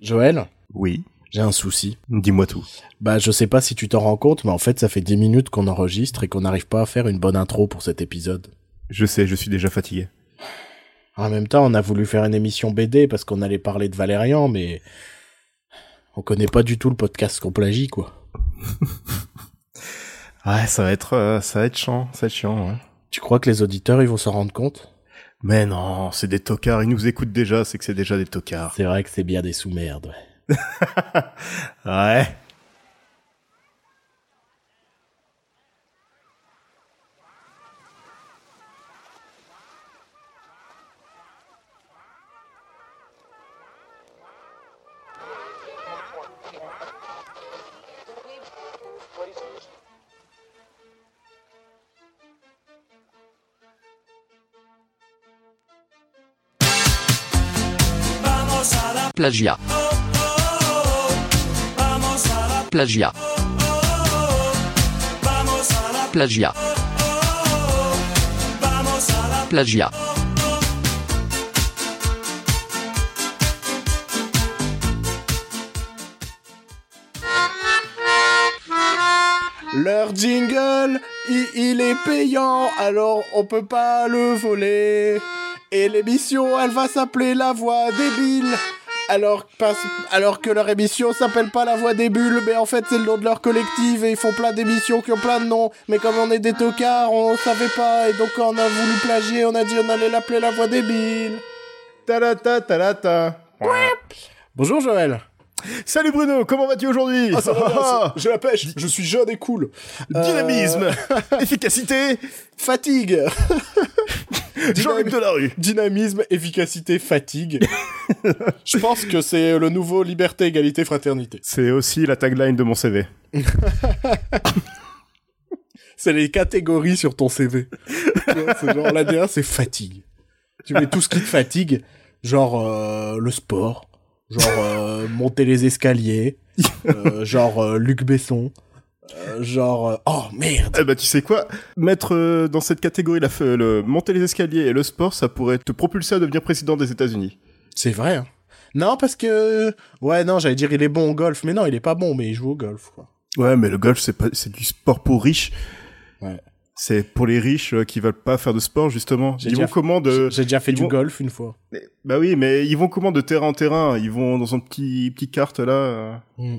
Joël Oui. J'ai un souci. Dis-moi tout. Bah, je sais pas si tu t'en rends compte, mais en fait, ça fait 10 minutes qu'on enregistre et qu'on n'arrive pas à faire une bonne intro pour cet épisode. Je sais, je suis déjà fatigué. En même temps, on a voulu faire une émission BD parce qu'on allait parler de Valérian, mais on connaît pas du tout le podcast qu'on plagie, quoi. ouais, ça va être, euh, ça va être chiant, ça va être chiant, ouais. Tu crois que les auditeurs, ils vont s'en rendre compte? Mais non, c'est des tocards, ils nous écoutent déjà, c'est que c'est déjà des tocards. C'est vrai que c'est bien des sous-merdes, ouais. ouais. Plagiat. Plagiat. Plagiat. Plagiat. Leur jingle, il, il est payant, alors on peut pas le voler. Et l'émission, elle va s'appeler La Voix débile. Alors, pas- alors que leur émission s'appelle pas La Voix des Bulles, mais en fait c'est le nom de leur collectif et ils font plein d'émissions qui ont plein de noms. Mais comme on est des tocards, on savait pas et donc quand on a voulu plagier, on a dit on allait l'appeler La Voix débile. Talata, talata. Bonjour Joël. Salut Bruno, comment vas-tu aujourd'hui? J'ai la pêche, je suis jeune et cool. Dynamisme, efficacité, Fatigue. Jean-Luc Delarue. Dynamisme, efficacité, fatigue. Je pense que c'est le nouveau liberté, égalité, fraternité. C'est aussi la tagline de mon CV. C'est les catégories sur ton CV. C'est genre l'ADA, c'est fatigue. Tu mets tout ce qui te fatigue, genre euh, le sport, genre euh, monter les escaliers, euh, genre Luc Besson, euh, genre euh, oh merde. Eh bah tu sais quoi? Mettre euh, dans cette catégorie la, le monter les escaliers et le sport, ça pourrait te propulser à devenir président des États-Unis. C'est vrai. Hein. Non parce que ouais non j'allais dire il est bon au golf, mais non il est pas bon mais il joue au golf quoi. Ouais, mais le golf c'est pas c'est du sport pour riches. Ouais. C'est pour les riches qui veulent pas faire de sport justement. Ils vont comment de J'ai déjà fait ils du vont- golf une fois. Mais- Bah oui, mais ils vont comment de terrain en terrain? Ils vont dans un petit petit carte là, euh, Mm.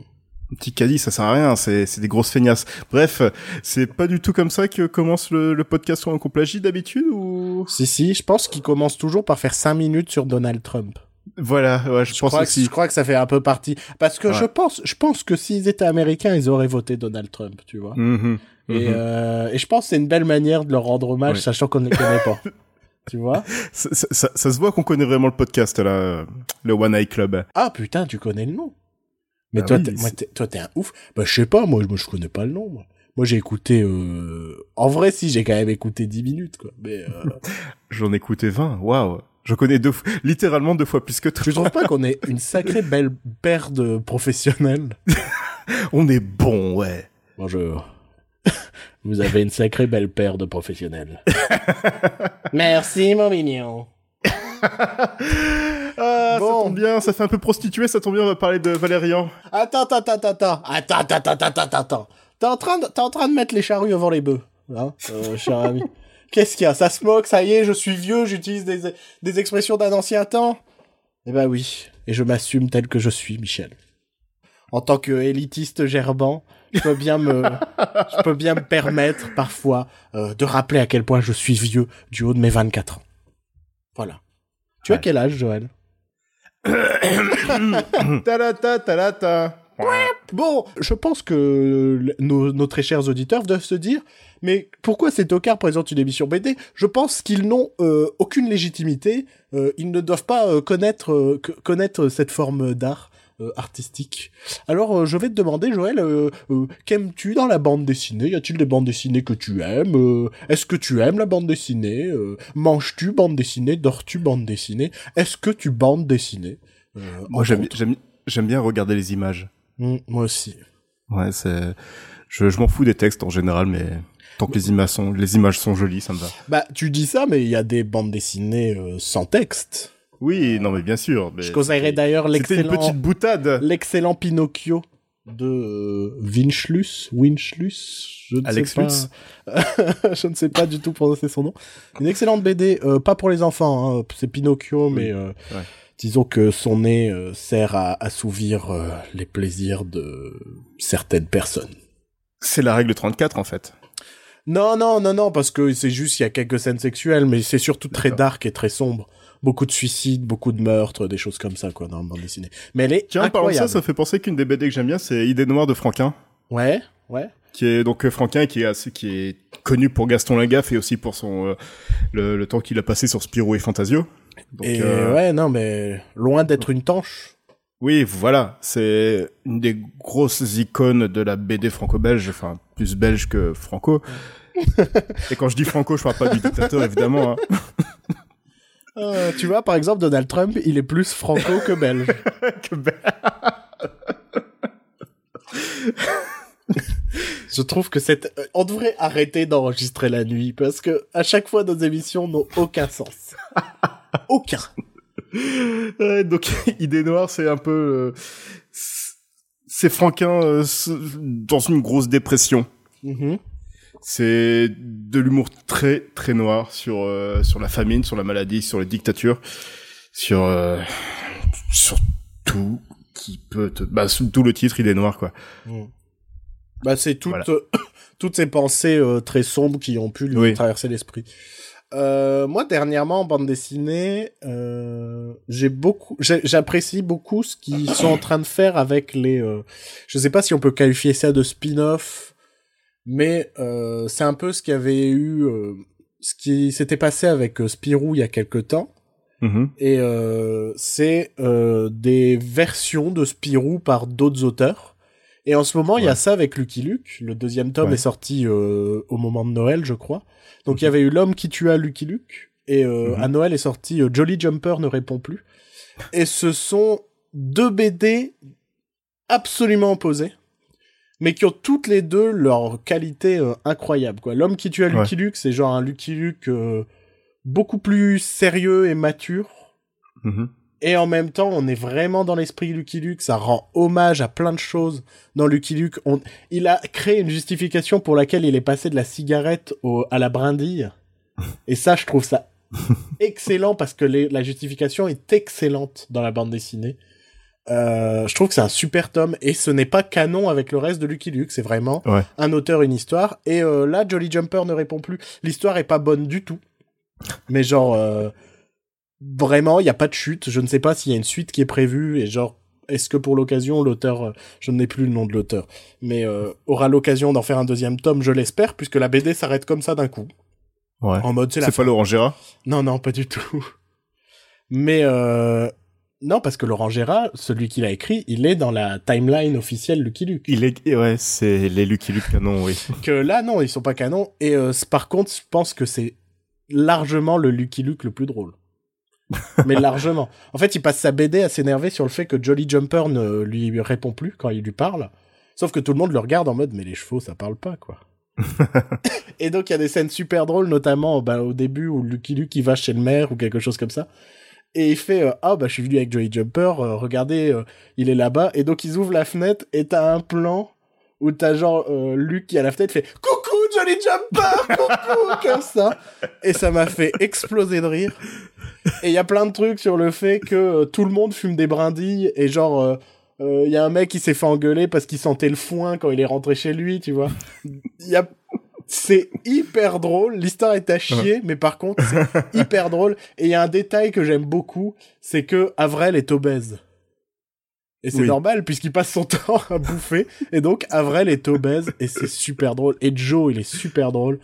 Petit caddie, ça sert à rien. C'est c'est des grosses feignasses. Bref, c'est pas du tout comme ça que commence le, le podcast sur un d'habitude ou? Si si, je pense qu'il commence toujours par faire 5 minutes sur Donald Trump. Voilà, ouais, je, Je pense crois, que, je crois que ça fait un peu partie. Parce que Ouais. je pense, je pense que s'ils étaient américains, ils auraient voté Donald Trump, tu vois. Mhm, Et, mhm. euh, et je pense que c'est une belle manière de leur rendre hommage, sachant qu'on ne les connaît pas. tu vois? Ça, ça- ça- ça se voit qu'on connaît vraiment le podcast là, euh, le One Eye Club. Ah putain, tu connais le nom. Mais Ah toi, oui, t'es, moi, c'est- t'es- toi, t'es un ouf. Bah, je sais pas, moi, moi, je connais pas le nom. Moi, Moi, j'ai écouté. Euh... En vrai, si, j'ai quand même écouté 10 minutes, quoi. Mais euh, J'en ai écouté 20. Waouh. Je connais deux, fois- littéralement deux fois plus que toi. tu trouves pas qu'on est une sacrée belle paire de professionnels? On est bon, ouais. Bonjour. Vous avez une sacrée belle paire de professionnels. Merci, mon mignon. Ah, Bon. ça tombe bien, ça fait un peu prostitué, ça tombe bien, on va parler de Valérian. Attends, attends, attends, attends. Attends, attends, attends, attends, attends. T'es en train de, t'es en train de mettre les charrues avant les bœufs, hein, euh, cher ami. Qu'est-ce qu'il y a? Ça se moque, ça y est, je suis vieux, j'utilise des, des expressions d'un ancien temps? Eh ben oui. Et je m'assume tel que je suis, Michel. En tant que élitiste gerbant, je peux bien me, je peux bien me permettre, parfois, euh, de rappeler à quel point je suis vieux du haut de mes 24 ans. Voilà. Tu as quel âge, Joël? talata, talata. Bon, je pense que nos, nos très chers auditeurs doivent se dire, mais pourquoi ces tocards présentent une émission BD Je pense qu'ils n'ont euh, aucune légitimité, euh, ils ne doivent pas euh, connaître, cette forme d'art artistique. Alors, euh, je vais te demander, Joël, euh, euh, qu'aimes-tu dans la bande dessinée? Y a-t-il des bandes dessinées que tu aimes? Euh, Est-ce que tu aimes la bande dessinée? Euh, Manges-tu bande dessinée? Dors-tu bande dessinée? Est-ce que tu bandes dessinée? Euh, Moi, j'aime, autres. j'aime, j'aime bien regarder les images. Mm, moi aussi. Ouais, c'est, je, je m'en fous des textes en général, mais tant que les images sont, les images sont jolies, ça me va. Bah, tu dis ça, mais il y a des bandes dessinées euh, sans texte. Oui, non mais bien sûr. mais Je conseillerais d'ailleurs C'était une l'excellent petite boutade. l'excellent Pinocchio de euh, Winchlus, Winchlus, je ne Alex sais Lutz. pas. je ne sais pas du tout prononcer son nom. Une excellente BD, euh, pas pour les enfants, hein, c'est Pinocchio, mais euh, Ouais. disons que son nez euh, sert à assouvir les plaisirs de certaines personnes. C'est la règle 34 en fait. Non, non, non, non, parce que c'est juste qu'il y a quelques scènes sexuelles, mais c'est surtout très dark et très sombre. Beaucoup de suicides, beaucoup de meurtres, des choses comme ça, quoi, dans la bande dessinée. Mais elle est Tiens, en parlant de ça, incroyable. ça fait penser qu'une des BD que j'aime bien, c'est Idée noire de Franquin. Ouais, ouais. qui est donc euh, Franquin qui est assez, qui est connu pour Gaston Lagaffe et aussi pour son euh, le, le temps qu'il a passé sur Spirou et Fantasio. Donc, et euh, ouais, non, mais loin d'être une tanche. Oui, voilà, c'est une des grosses icônes de la BD franco-belge, enfin plus belge que franco. et quand je dis franco, je parle pas du dictateur évidemment. hein. Euh, tu vois, par exemple, Donald Trump, il est plus franco que belge. Que Je trouve que c'est... euh, On devrait arrêter d'enregistrer la nuit, parce que à chaque fois, nos émissions n'ont aucun sens. aucun. Ouais, donc Idée noire, c'est un peu euh, c'est- Franquin euh, dans une grosse dépression. Mhm. C'est de l'humour très très noir sur euh, sur la famine, sur la maladie, sur les dictatures, sur euh, sur tout qui peut te... bah tout le titre il est noir quoi. Bah, c'est toutes, Voilà. euh, toutes ces pensées très sombres qui ont pu lui Oui. traverser l'esprit. Euh, moi, dernièrement, en bande dessinée, euh, j'ai beaucoup, j'apprécie beaucoup ce qu'ils sont en train de faire avec les. Euh, je sais pas si on peut qualifier ça de spin-off, mais euh, c'est un peu ce qu'il y avait eu, euh, ce qui s'était passé avec Spirou il y a quelque temps. Et euh, c'est euh, des versions de Spirou par d'autres auteurs. Et en ce moment, il y a ça avec Lucky Luke. Le deuxième tome Ouais. est sorti euh, au moment de Noël, je crois. Donc il y avait eu L'homme qui tua Lucky Luke. Et euh, Mhm. à Noël est sorti euh, Jolly Jumper ne répond plus. Et ce sont deux BD absolument opposés. Mais qui ont toutes les deux leur qualité incroyable. quoi. L'homme qui tua Lucky Luke, c'est genre un Lucky Luke beaucoup plus sérieux et mature. Mhm. Et en même temps, on est vraiment dans l'esprit Lucky Luke. Ça rend hommage à plein de choses dans Lucky Luke. On... Il a créé une justification pour laquelle il est passé de la cigarette au... à la brindille. Et ça, je trouve ça excellent parce que les... la justification est excellente dans la bande dessinée. Euh, je trouve que c'est un super tome et ce n'est pas canon avec le reste de Lucky Luke. C'est vraiment Ouais. un auteur, une histoire. Et euh, là, Jolly Jumper ne répond plus. L'histoire est pas bonne du tout. Mais genre, euh, vraiment, il n'y a pas de chute. Je ne sais pas s'il y a une suite qui est prévue. Et genre, est-ce que pour l'occasion, l'auteur, euh, je n'ai plus le nom de l'auteur, mais euh, aura l'occasion d'en faire un deuxième tome, je l'espère, puisque la BD s'arrête comme ça d'un coup. Ouais. En mode, c'est la C'est pas Laurent Gérard? Non, non, pas du tout. Mais euh, non, parce que Laurent Gérard, celui qui l'a écrit, il est dans la timeline officielle Lucky Luke. Il est ouais, c'est les Lucky Luke canon, oui. Que là, non, ils sont pas canons. Et euh, par contre, je pense que c'est largement le Lucky Luke le plus drôle. Mais largement. En fait, il passe sa BD à s'énerver sur le fait que Jolly Jumper ne lui répond plus quand il lui parle. Sauf que tout le monde le regarde en mode, mais les chevaux, ça parle pas, quoi. et donc, il y a des scènes super drôles, notamment bah, au début où Lucky Luke, il va chez le maire ou quelque chose comme ça. Et il fait euh, Ah, bah, je suis venu avec Jolly Jumper, euh, regardez, euh, il est là-bas. Et donc, ils ouvrent la fenêtre et t'as un plan où t'as genre Luke qui à la fenêtre fait Coucou, Jolly Jumper, coucou, comme ça. Et ça m'a fait exploser de rire. Et il y a plein de trucs sur le fait que euh, tout le monde fume des brindilles et genre. euh, il y a un mec qui s'est fait engueuler parce qu'il sentait le foin quand il est rentré chez lui, tu vois. Y a c'est hyper drôle, l'histoire est à chier, mais par contre, c'est hyper drôle. Et il y a un détail que j'aime beaucoup, c'est que Avril est obèse. Et c'est Oui. normal, puisqu'il passe son temps à bouffer. Et donc, Avril est obèse, et c'est super drôle. Et Joe, il est super drôle.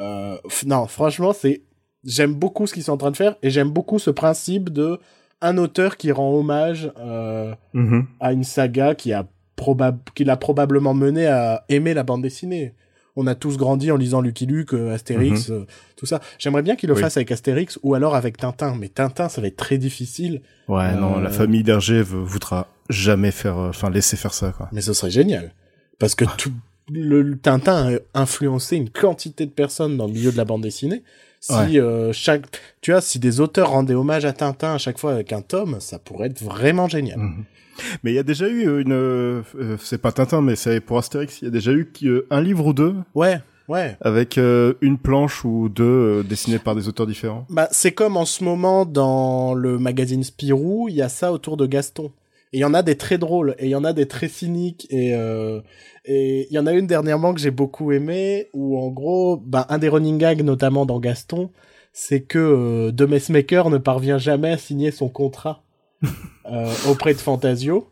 Euh, non, franchement, c'est... J'aime beaucoup ce qu'ils sont en train de faire, et j'aime beaucoup ce principe de un auteur qui rend hommage euh, Mhm. à une saga qui a probab qui l'a probablement mené à aimer la bande dessinée. On a tous grandi en lisant Lucky Luke, euh, Astérix, euh, tout ça. J'aimerais bien qu'il le Oui. fasse avec Astérix ou alors avec Tintin, mais Tintin, ça va être très difficile. Ouais, non, la famille d'Hergé voudra jamais faire, euh, enfin, laisser faire ça, quoi. Mais ce serait génial. Parce que tout le, Tintin a influencé une quantité de personnes dans le milieu de la bande dessinée. Si Ouais. euh, chaque, tu vois, si des auteurs rendaient hommage à Tintin à chaque fois avec un tome, ça pourrait être vraiment génial. Mhm. Mais il y a déjà eu une, euh, c'est pas Tintin, mais c'est pour Astérix. Il y a déjà eu un livre ou deux Ouais, ouais. avec euh, une planche ou deux euh, dessinées par des auteurs différents. Bah, c'est comme en ce moment dans le magazine Spirou, il y a ça autour de Gaston. Et il y en a des très drôles, et il y en a des très cyniques, et euh, et il y en a une dernièrement que j'ai beaucoup aimé, où en gros, bah, un des running gags notamment dans Gaston, c'est que euh, De Messmaker ne parvient jamais à signer son contrat euh, auprès de Fantasio.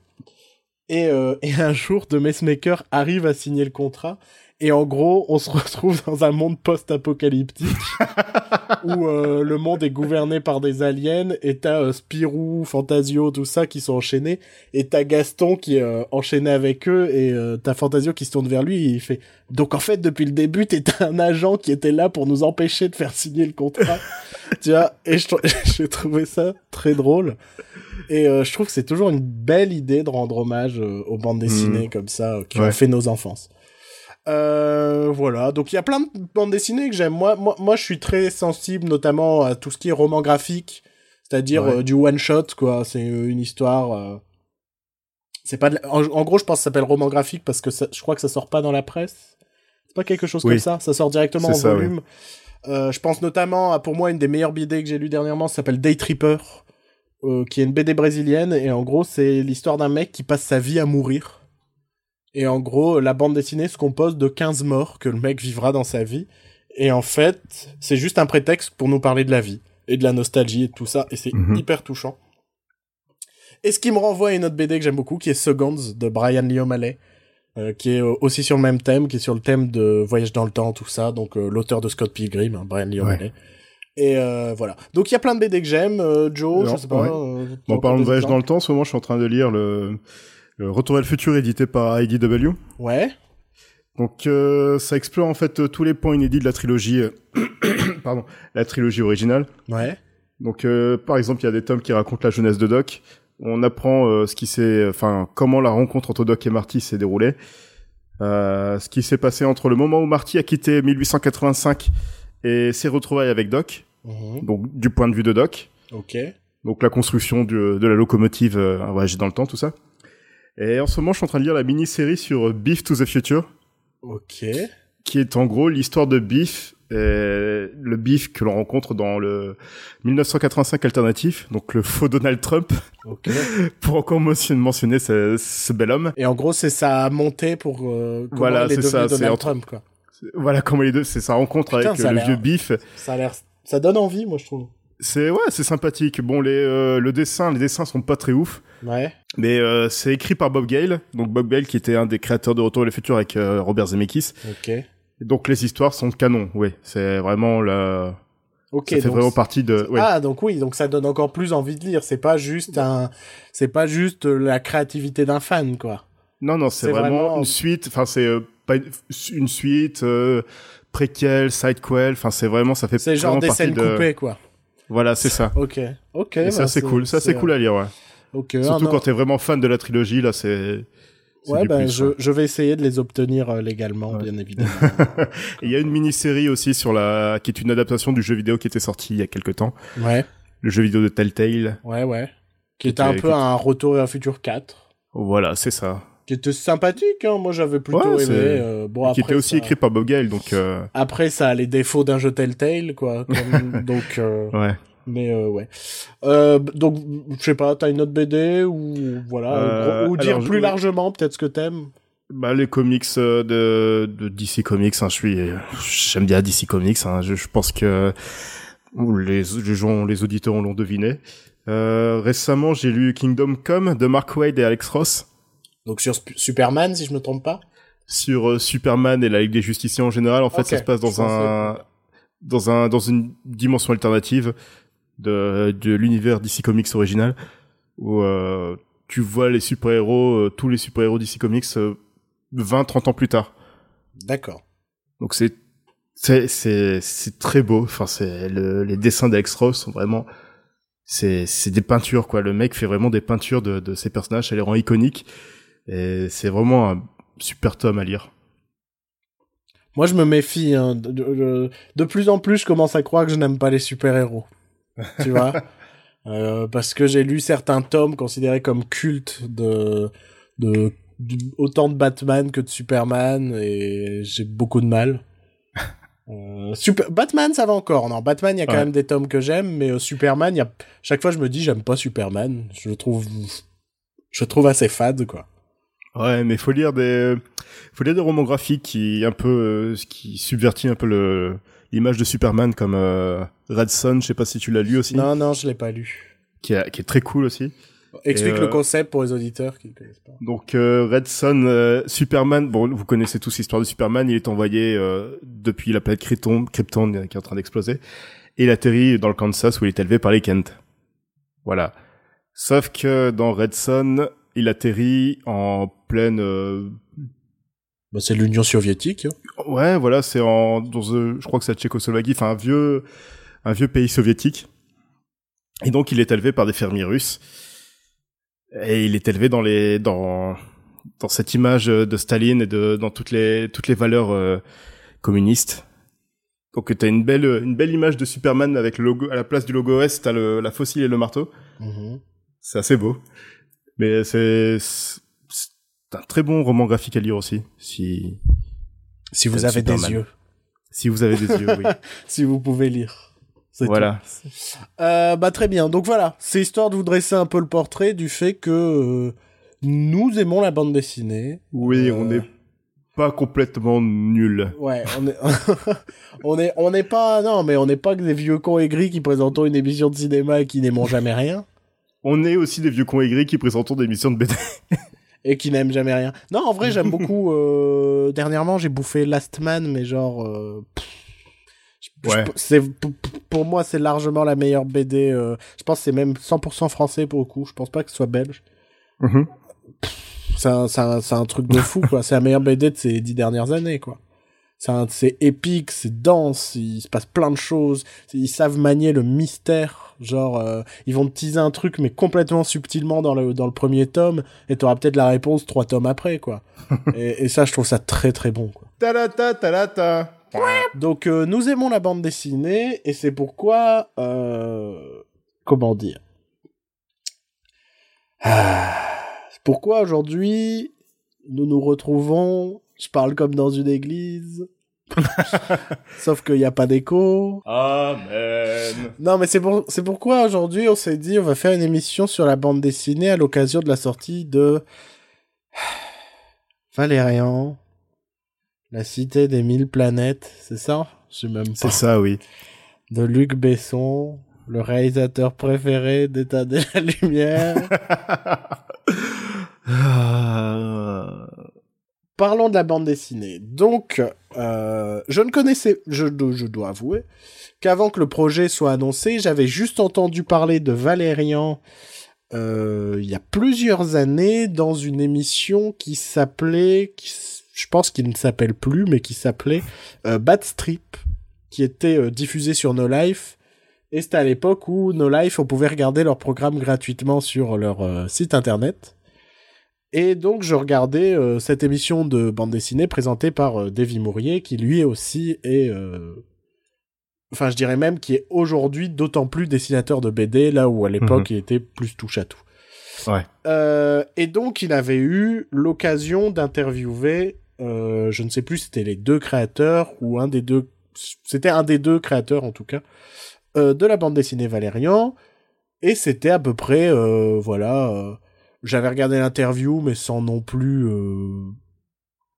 Et, euh, et un jour, De Messmaker arrive à signer le contrat. Et en gros, on se retrouve dans un monde post-apocalyptique où euh, le monde est gouverné par des aliens et t'as euh, Spirou, Fantasio, tout ça qui sont enchaînés et t'as Gaston qui est euh, enchaîné avec eux et euh, t'as Fantasio qui se tourne vers lui et il fait donc en fait depuis le début t'étais un agent qui était là pour nous empêcher de faire signer le contrat tu vois et j'ai trouvé ça très drôle. Et euh, je trouve que c'est toujours une belle idée de rendre hommage euh, aux bandes dessinées comme ça qui ont fait nos enfances euh, voilà, donc il y a plein de bandes dessinées que j'aime. Moi, moi, moi, je suis très sensible, notamment à tout ce qui est roman graphique, c'est-à-dire Ouais. euh, du one shot, quoi. C'est euh, une histoire. euh, C'est pas. de la- En, en gros, je pense que ça s'appelle roman graphique parce que ça- je crois que ça sort pas dans la presse. C'est pas quelque chose Oui. comme ça. Ça sort directement en ça, volume. Je pense notamment à pour moi une des meilleures BD que j'ai lues dernièrement, ça s'appelle Day Tripper, qui est une BD brésilienne et en gros c'est l'histoire d'un mec qui passe sa vie à mourir. Et en gros, la bande dessinée se compose de 15 morts que le mec vivra dans sa vie. Et en fait, c'est juste un prétexte pour nous parler de la vie et de la nostalgie et tout ça. Et c'est Mhm. hyper touchant. Et ce qui me renvoie à une autre BD que j'aime beaucoup, qui est Seconds de Brian Lee O'Malley, euh, qui est euh, aussi sur le même thème, qui est sur le thème de voyage dans le temps, tout ça. Donc euh, l'auteur de Scott Pilgrim, hein, Brian Lee Ouais. O'Malley. Et euh, voilà. Donc il y a plein de BD que j'aime. Joe, Alors, je sais pas. ouais. Bon, parlant de voyage dans le temps, en ce moment, je suis en train de lire le Retour vers le futur édité par IDW. Ouais. Donc, euh, ça explore en fait euh, tous les points inédits de la trilogie, euh, pardon, la trilogie originale. Ouais. Donc, euh, par exemple, il y a des tomes qui racontent la jeunesse de Doc. On apprend euh, ce qui s'est, enfin, comment la rencontre entre Doc et Marty s'est déroulée. Euh, ce qui s'est passé entre le moment où Marty a quitté 1885 et s'est retrouvé avec Doc. Mhm. Donc, du point de vue de Doc. Ok. Donc la construction du- de la locomotive, euh, voyage dans le temps, tout ça. Et en ce moment, je suis en train de lire la mini-série sur euh, Beef to the Future, Ok. qui est en gros l'histoire de Beef, euh, le Beef que l'on rencontre dans le 1985 alternatif, donc le faux Donald Trump, Ok. pour encore mention- mentionner ce, ce bel homme. Et en gros, c'est sa montée pour euh, comment Voilà, il est devenu ça, Donald Trump, quoi. Voilà comment les deux, c'est sa rencontre Putain, avec euh, le vieux Beef. Ça a l'air, ça donne envie, moi, je trouve. C'est ouais, c'est sympathique. Bon, les euh, le dessin, les dessins sont pas très ouf. Ouais. Mais euh, c'est écrit par Bob Gale, donc Bob Gale qui était un des créateurs de Retour vers le futur avec euh, Robert Zemeckis. Ok. Donc les histoires sont canon, oui. C'est vraiment la... Ok. ça fait donc vraiment partie de... ouais. Ah, donc oui, donc ça donne encore plus envie de lire. C'est pas juste un, c'est pas juste la créativité d'un fan, quoi. non, non, c'est vraiment, vraiment- une suite. Enfin, c'est euh, pas une, suite, euh, préquel, sidequel. Enfin, c'est vraiment, ça fait C'est genre des scènes de... coupées, quoi. Voilà, c'est ça. Ok. Ok. Et ça, bah, c'est cool. Ça, c'est cool à lire, ouais. Ok. Surtout ah, quand t'es vraiment fan de la trilogie, là, c'est... Ouais, ben, plus, je, ouais. je vais essayer de les obtenir euh, légalement, Ouais. bien évidemment. Il y a une mini-série aussi sur la... qui est une adaptation du jeu vidéo qui était sorti il y a quelques temps. ouais. Le jeu vidéo de Telltale. Ouais, ouais. Qui Qui était un peu qui- un retour un futur 4. Voilà, c'est ça. Qui était sympathique, hein. Moi, j'avais plutôt Ouais, aimé. euh, bon, qui après, était aussi ça- écrit par Bob Gale, donc... euh, Après, ça a les défauts d'un jeu Telltale, quoi. comme- donc, euh, Ouais. mais euh, ouais. Euh, donc, je sais pas, t'as une autre BD ou voilà, Euh, ou dire alors, je- plus largement peut-être ce que t'aimes? Bah les comics euh, de, de DC Comics, hein, je suis, j'aime bien DC Comics. Hein, je, je pense que les, les gens, les auditeurs l'ont deviné. Euh, récemment, j'ai lu Kingdom Come de Mark Wade et Alex Ross Donc sur Sp- Superman, si je me trompe pas? sur euh, Superman et la Ligue des Justiciers en général. En fait, ça se passe dans un, dans un, dans une dimension alternative de, de l'univers DC Comics original où euh, tu vois les super-héros, euh, tous les super-héros DC Comics euh, 20, 30 ans plus tard. D'accord. Donc c'est c'est c'est c'est très beau. Enfin c'est le, les dessins d'Alex Ross sont vraiment c'est c'est des peintures quoi. Le mec fait vraiment des peintures de de ses personnages, ça les rend iconiques et c'est vraiment un super tome à lire. Moi, je me méfie. Hein. De, de- de plus en plus, je commence à croire que je n'aime pas les super-héros. tu vois? Euh, Parce que j'ai lu certains tomes considérés comme cultes de, de, de- autant de Batman que de Superman et j'ai beaucoup de mal. Euh, super... Batman, ça va encore. Non, Batman, il y a quand Ouais. même des tomes que j'aime, mais euh, Superman, y a... chaque fois, je me dis, j'aime pas Superman. Je le trouve, je le trouve assez fade, quoi. Ouais, mais faut lire des, faut lire des romans graphiques qui un peu, euh, qui subvertit un peu le l'image de Superman comme euh, Red Son. Je sais pas si tu l'as lu aussi, Non, non, je l'ai pas lu. qui, est, qui est très cool aussi. Explique le euh, concept pour les auditeurs qui ne connaissent pas. Donc euh, Red Son, euh, Superman. Bon, vous connaissez tous l'histoire de Superman. Il est envoyé euh, depuis la planète Krypton, Krypton euh, qui est en train d'exploser, et il atterrit dans le Kansas où il est élevé par les Kent. Voilà. Sauf que dans Red Son, il atterrit en pleine euh, Bah, c'est l'Union soviétique. hein. Ouais, voilà, c'est en, dans, euh, je crois que c'est la Tchécoslovaquie, enfin un vieux, un vieux pays soviétique. Et donc il est élevé par des fermiers russes. Et il est élevé dans les, dans, dans cette image de Staline et de, dans toutes les, toutes les valeurs euh, communistes. Donc t'as une belle, une belle image de Superman avec le logo, à la place du logo S, t'as le, la fossile et le marteau. Mhm. C'est assez beau. Mais c'est, c'est un très bon roman graphique à lire aussi, si, Si vous avez des yeux. si vous avez des yeux, oui. Si vous pouvez lire. Voilà. Euh, bah très bien. Donc voilà, c'est histoire de vous dresser un peu le portrait du fait que euh, nous aimons la bande dessinée. Oui, Euh, on n'est pas complètement nul. Ouais, on est, on est, on n'est pas, non, mais on n'est pas que des vieux cons aigris qui présentons une émission de cinéma et qui n'aimons jamais rien On est aussi des vieux cons aigris qui présentons des émissions de BD. et qui n'aiment jamais rien. Non, en vrai, j'aime beaucoup. euh, dernièrement, j'ai bouffé Last Man, mais genre, euh, Ouais. c'est pour- moi, c'est largement la meilleure BD. euh, je pense que c'est même 100% français pour le coup. Je pense pas que ce soit belge. Un, c'est un, c'est un truc de fou, quoi. C'est la meilleure BD de ces dix dernières années, quoi. C'est un- c'est épique, c'est dense, il se passe plein de choses. Ils savent manier le mystère. Genre, euh, ils vont te teaser un truc, mais complètement subtilement dans le, dans le premier tome, et t'auras peut-être la réponse trois tomes après, quoi. et, et ça, je trouve ça très très bon, quoi. Ta-da-ta, ta-da-ta. Donc, euh, nous aimons la bande dessinée, et c'est pourquoi, euh, comment dire? Ah, C'est pourquoi aujourd'hui, nous nous retrouvons, je parle comme dans une église, sauf qu'il n'y a pas d'écho. Amen. Non, mais c'est pour, c'est pourquoi aujourd'hui, on s'est dit, on va faire une émission sur la bande dessinée à l'occasion de la sortie de Valérian, la cité des mille planètes, c'est ça? Je sais même pas C'est ça, oui. de Luc Besson, le réalisateur préféré d'État de la Lumière. Ah. Parlons de la bande dessinée. Donc, euh, je ne connaissais, je, je dois avouer, qu'avant que le projet soit annoncé, j'avais juste entendu parler de Valérian euh, il y a plusieurs années dans une émission qui s'appelait, je pense qu'il ne s'appelle plus, mais qui s'appelait euh, Strip, qui était euh, diffusée sur No Life. Et c'était à l'époque où No Life, on pouvait regarder leur programme gratuitement sur leur euh, site internet. Et donc, je regardais euh, cette émission de bande dessinée présentée par euh, Davy Mourier, qui lui aussi est... euh, Enfin, je dirais même qui est aujourd'hui d'autant plus dessinateur de BD, là où à l'époque il était plus touche à tout. Ouais. Euh, et donc, il avait eu l'occasion d'interviewer, je ne sais plus, c'était les deux créateurs ou un des deux, c'était un des deux créateurs en tout cas, de la bande dessinée Valérian. Et c'était à peu près, voilà, j'avais regardé l'interview, mais sans non plus, euh,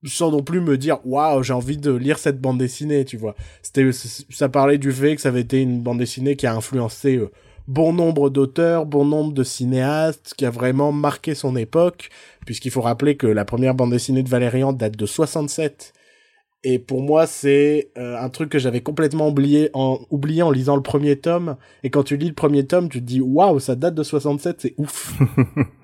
sans non plus me dire, waouh, j'ai envie de lire cette bande dessinée, tu vois. C'était, ça parlait du fait que ça avait été une bande dessinée qui a influencé euh, bon nombre d'auteurs, bon nombre de cinéastes, qui a vraiment marqué son époque, puisqu'il faut rappeler que la première bande dessinée de Valérian date de 67. Et pour moi, c'est euh, un truc que j'avais complètement oublié en, oublié en lisant le premier tome. Et quand tu lis le premier tome, tu te dis, waouh, ça date de 67, c'est ouf.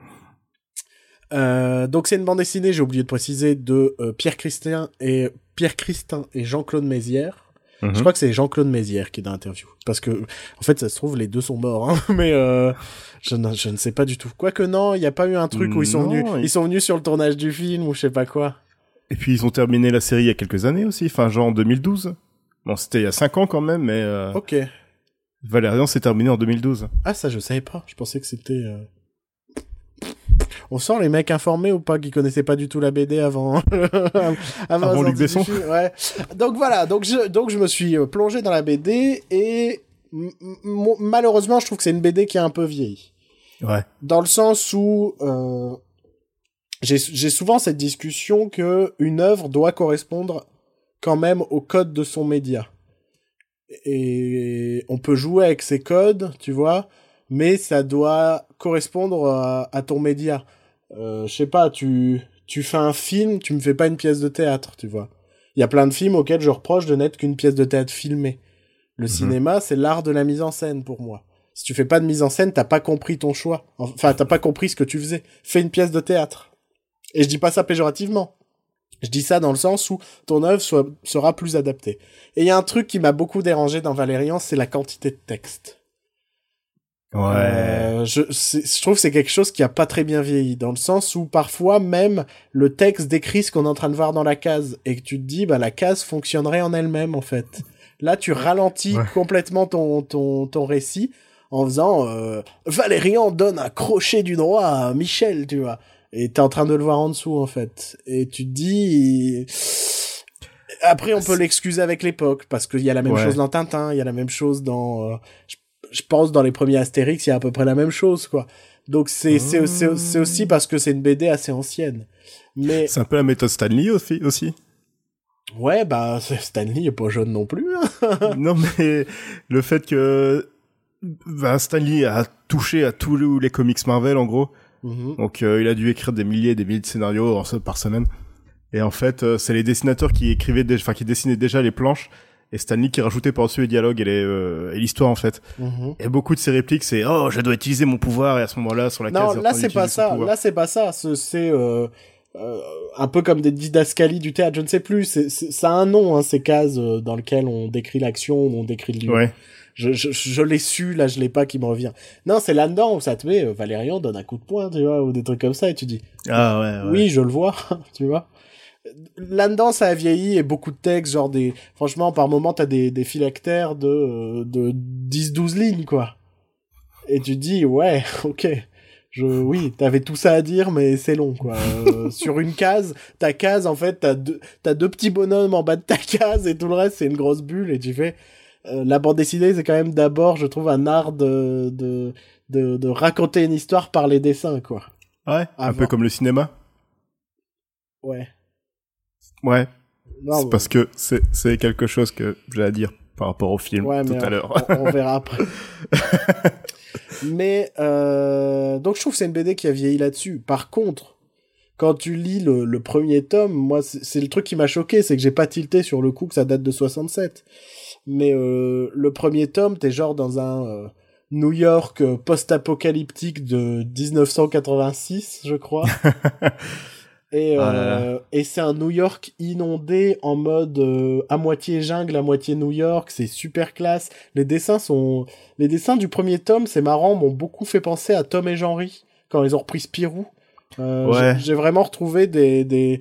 Euh, donc c'est une bande dessinée, j'ai oublié de préciser, de euh, Pierre Christin et Pierre Christin et Jean-Claude Mézières. Mhm. Je crois que c'est Jean-Claude Mézières qui est dans l'interview. Parce que, en fait, ça se trouve, les deux sont morts, hein, mais euh, je, ne, je ne sais pas du tout. Quoique non, il n'y a pas eu un truc où ils sont Non, venus, ils sont venus sur le tournage du film ou je sais pas quoi. Et puis ils ont terminé la série il y a quelques années aussi, enfin genre en 2012. Bon, c'était il y a 5 ans quand même, mais Ok. Valérian s'est terminé en 2012. Ah, ça, je savais pas. Je pensais que c'était. On sent les mecs informés ou pas qui connaissaient pas du tout la BD avant. avant, Avant Luc Besson. Ouais. Donc voilà. Donc je, donc je me suis euh, plongé dans la BD et malheureusement, je trouve que c'est une BD qui a un peu vieilli. Ouais. dans le sens où euh, j'ai j'ai souvent cette discussion que une œuvre doit correspondre quand même au code de son média. Et on peut jouer avec ces codes, tu vois, mais ça doit correspondre à, à ton média. Euh, je sais pas, tu tu fais un film, tu me fais pas une pièce de théâtre, tu vois. Il y a plein de films auxquels je reproche de n'être qu'une pièce de théâtre filmée. Le cinéma, c'est l'art de la mise en scène pour moi. Si tu fais pas de mise en scène, t'as pas compris ton choix. Enfin, t'as pas compris ce que tu faisais. Fais une pièce de théâtre. Et je dis pas ça péjorativement. Je dis ça dans le sens où ton œuvre soit, sera plus adaptée. Et il y a un truc qui m'a beaucoup dérangé dans Valérian, c'est la quantité de texte. Ouais. Euh, je, je trouve que c'est quelque chose qui a pas très bien vieilli, dans le sens où parfois même le texte décrit ce qu'on est en train de voir dans la case, et que tu te dis, bah la case fonctionnerait en elle-même en fait. Là, tu ralentis Ouais. complètement ton, ton, ton récit en faisant euh, Valérian donne un crochet du droit à Michel, tu vois. Et t'es en train de le voir en dessous en fait. Et tu te dis... Après, on peut l'excuser avec l'époque, parce qu'il y a la même Ouais. chose dans Tintin, il y a la même chose dans... euh, je, je pense dans les premiers Astérix, il y a à peu près la même chose, quoi. Donc c'est c'est aussi parce que c'est une BD assez ancienne. Mais C'est un peu la méthode Stanley aussi. aussi. ouais, bah Stanley est pas jeune non plus. hein. non mais le fait que bah, Stanley a touché à tous les comics Marvel en gros. Mhm. Donc euh, il a dû écrire des milliers et des milliers de scénarios par semaine. Et en fait, euh, c'est les dessinateurs qui écrivaient, enfin qui dessinaient déjà les planches, et Stanley qui rajoutait par-dessus les dialogues et les, euh, et l'histoire en fait. Mhm. Et beaucoup de ces répliques, c'est oh je dois utiliser mon pouvoir et à ce moment-là sur la case. Non, là c'est pas ça. Là c'est pas ça. Ce- C'est euh, euh, un peu comme des didascalies du théâtre. Je ne sais plus. C'est ça a un nom, hein, ces cases euh, dans lesquelles on décrit l'action, on décrit le lieu. Ouais. Je, je, je l'ai su, là je l'ai pas qui me revient. Non, c'est là-dedans où ça te met euh, Valérian donne un coup de poing, tu vois, ou des trucs comme ça, et tu dis Ah ouais. ouais. oui, je le vois, tu vois. Là-dedans, ça a vieilli et beaucoup de textes, genre des, franchement, par moment, t'as des, des phylactères de, euh, de 10-12 lignes, quoi. Et tu te dis, ouais, ok. Je, oui, t'avais tout ça à dire, mais c'est long, quoi. Euh, sur une case, ta case, en fait, t'as deux, t'as deux petits bonhommes en bas de ta case et tout le reste, c'est une grosse bulle et tu fais, euh, la bande dessinée, c'est quand même d'abord, je trouve, un art de, de, de, de raconter une histoire par les dessins, quoi. Ouais. Un peu comme le cinéma. Ouais. Ouais. C'est parce que c'est quelque chose que j'ai à dire par rapport au film Ouais, tout à l'heure. on, on verra après. mais euh, donc je trouve que c'est une BD qui a vieilli là-dessus. Par contre, quand tu lis le, le premier tome, moi c'est c'est le truc qui m'a choqué, c'est que j'ai pas tilté sur le coup que ça date de 67. Mais euh, le premier tome, t'es genre dans un euh, New York euh, post-apocalyptique de 1986, je crois. Et, Ah là euh, et c'est un New York inondé en mode euh, à moitié jungle, à moitié New York. C'est super classe. Les dessins sont, les dessins du premier tome, c'est marrant, m'ont beaucoup fait penser à Tom et Jean-Ry quand ils ont repris Spirou. Euh, Ouais. j'ai- vraiment retrouvé des, des,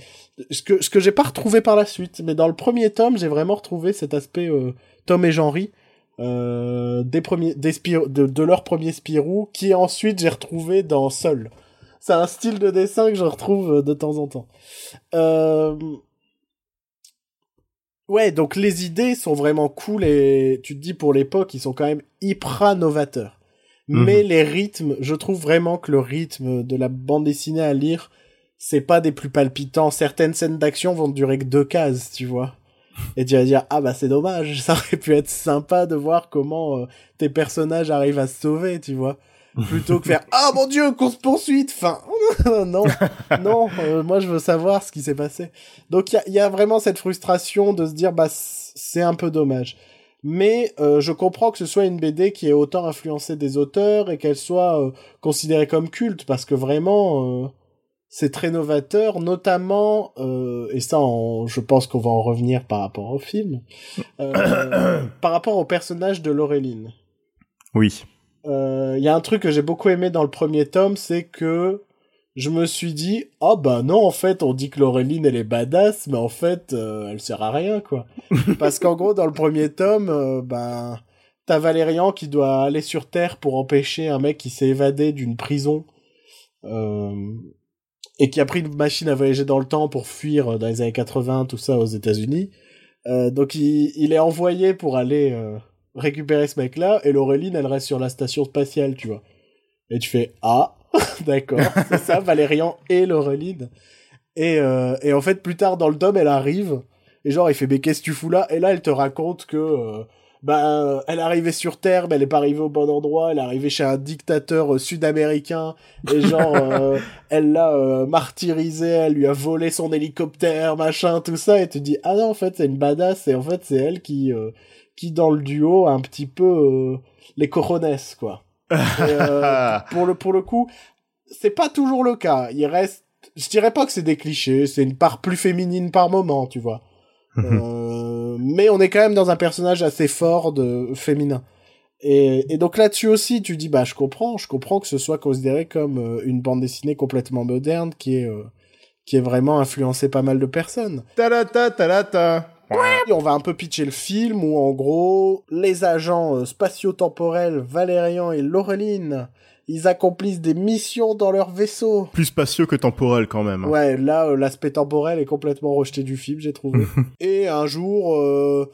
ce que, ce que j'ai pas retrouvé par la suite. Mais dans le premier tome, j'ai vraiment retrouvé cet aspect euh, Tom et Jean-Ry. Euh, des premiers, des Spirou- de, de leur premier Spirou, qui ensuite j'ai retrouvé dans Seul. C'est un style de dessin que je retrouve euh, de temps en temps. Euh... Ouais, donc les idées sont vraiment cool et tu te dis pour l'époque, ils sont quand même hyper novateurs. Mais les rythmes, je trouve vraiment que le rythme de la bande dessinée à lire, c'est pas des plus palpitants. Certaines scènes d'action vont durer que deux cases, tu vois. Et tu vas dire, ah bah c'est dommage, ça aurait pu être sympa de voir comment euh, tes personnages arrivent à se sauver, tu vois. Plutôt que faire, ah mon dieu, course poursuite, enfin, non, non, euh, moi je veux savoir ce qui s'est passé. Donc il y a, vraiment cette frustration de se dire, bah c'est un peu dommage. Mais euh, je comprends que ce soit une BD qui ait autant influencé des auteurs et qu'elle soit euh, considérée comme culte parce que vraiment c'est très novateur, notamment et ça je pense qu'on va en revenir par rapport au film, par rapport au personnage de Laureline. Oui. Il y a un truc que j'ai beaucoup aimé dans le premier tome, c'est que je me suis dit, ah bah non, en fait, on dit que Laureline, elle est badass, mais en fait, euh, elle sert à rien, quoi. Parce qu'en gros, dans le premier tome, euh, ben, t'as Valérian qui doit aller sur Terre pour empêcher un mec qui s'est évadé d'une prison, euh, et qui a pris une machine à voyager dans le temps pour fuir dans les années 80, tout ça, aux États-Unis. Euh, donc, il, il est envoyé pour aller euh, récupérer ce mec-là, et Laureline, elle reste sur la station spatiale, tu vois. Et tu fais, ah, D'accord, c'est ça, Valérian et Laureline. Et, euh, et en fait, plus tard dans le tome, elle arrive. Et genre, il fait, mais qu'est-ce que tu fous là? Et là, elle te raconte que, euh, bah, elle est arrivée sur Terre, mais elle est pas arrivée au bon endroit. Elle est arrivée chez un dictateur euh, sud-américain. Et genre, euh, elle l'a euh, martyrisé, elle lui a volé son hélicoptère, machin, tout ça. Et tu dis, ah non, en fait, c'est une badass. Et en fait, c'est elle qui, qui, dans le duo, a un petit peu euh, les coronesses, quoi. Et, euh, pour le pour le coup, c'est pas toujours le cas. Il reste, je dirais pas que c'est des clichés, c'est une part plus féminine par moment, tu vois. Euh, mais on est quand même dans un personnage assez fort de féminin. Et, et donc là-dessus aussi, tu dis bah je comprends, je comprends que ce soit considéré comme euh, une bande dessinée complètement moderne qui est euh, qui est vraiment influencé pas mal de personnes. Ta-da-ta, ta-da-ta. Et on va un peu pitcher le film où en gros les agents euh, spatio-temporels Valérian et Laureline ils accomplissent des missions dans leur vaisseau. Plus spacieux que temporel quand même. Ouais, là euh, l'aspect temporel est complètement rejeté du film, j'ai trouvé. et un jour euh,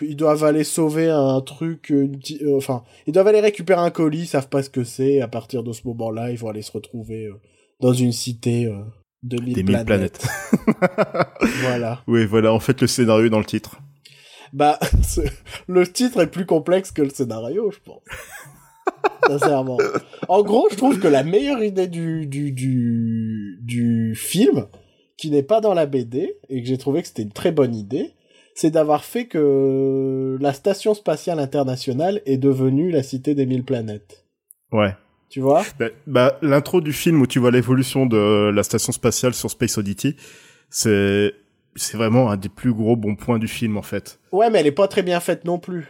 ils doivent aller sauver un truc une enfin, ils doivent aller récupérer un colis, ils savent pas ce que c'est, à partir de ce moment-là, ils vont aller se retrouver dans une cité de mille planètes. voilà. Oui, voilà, en fait, le scénario est dans le titre. Bah, le titre est plus complexe que le scénario, je pense. Sincèrement. En gros, je trouve que la meilleure idée du, du, du, du film, qui n'est pas dans la BD, et que j'ai trouvé que c'était une très bonne idée, c'est d'avoir fait que la station spatiale internationale est devenue la cité des mille planètes. Ouais. Tu vois? Bah, bah, l'intro du film où tu vois l'évolution de la station spatiale sur Space Oddity, c'est c'est vraiment un des plus gros bons points du film en fait. Ouais, mais elle est pas très bien faite non plus.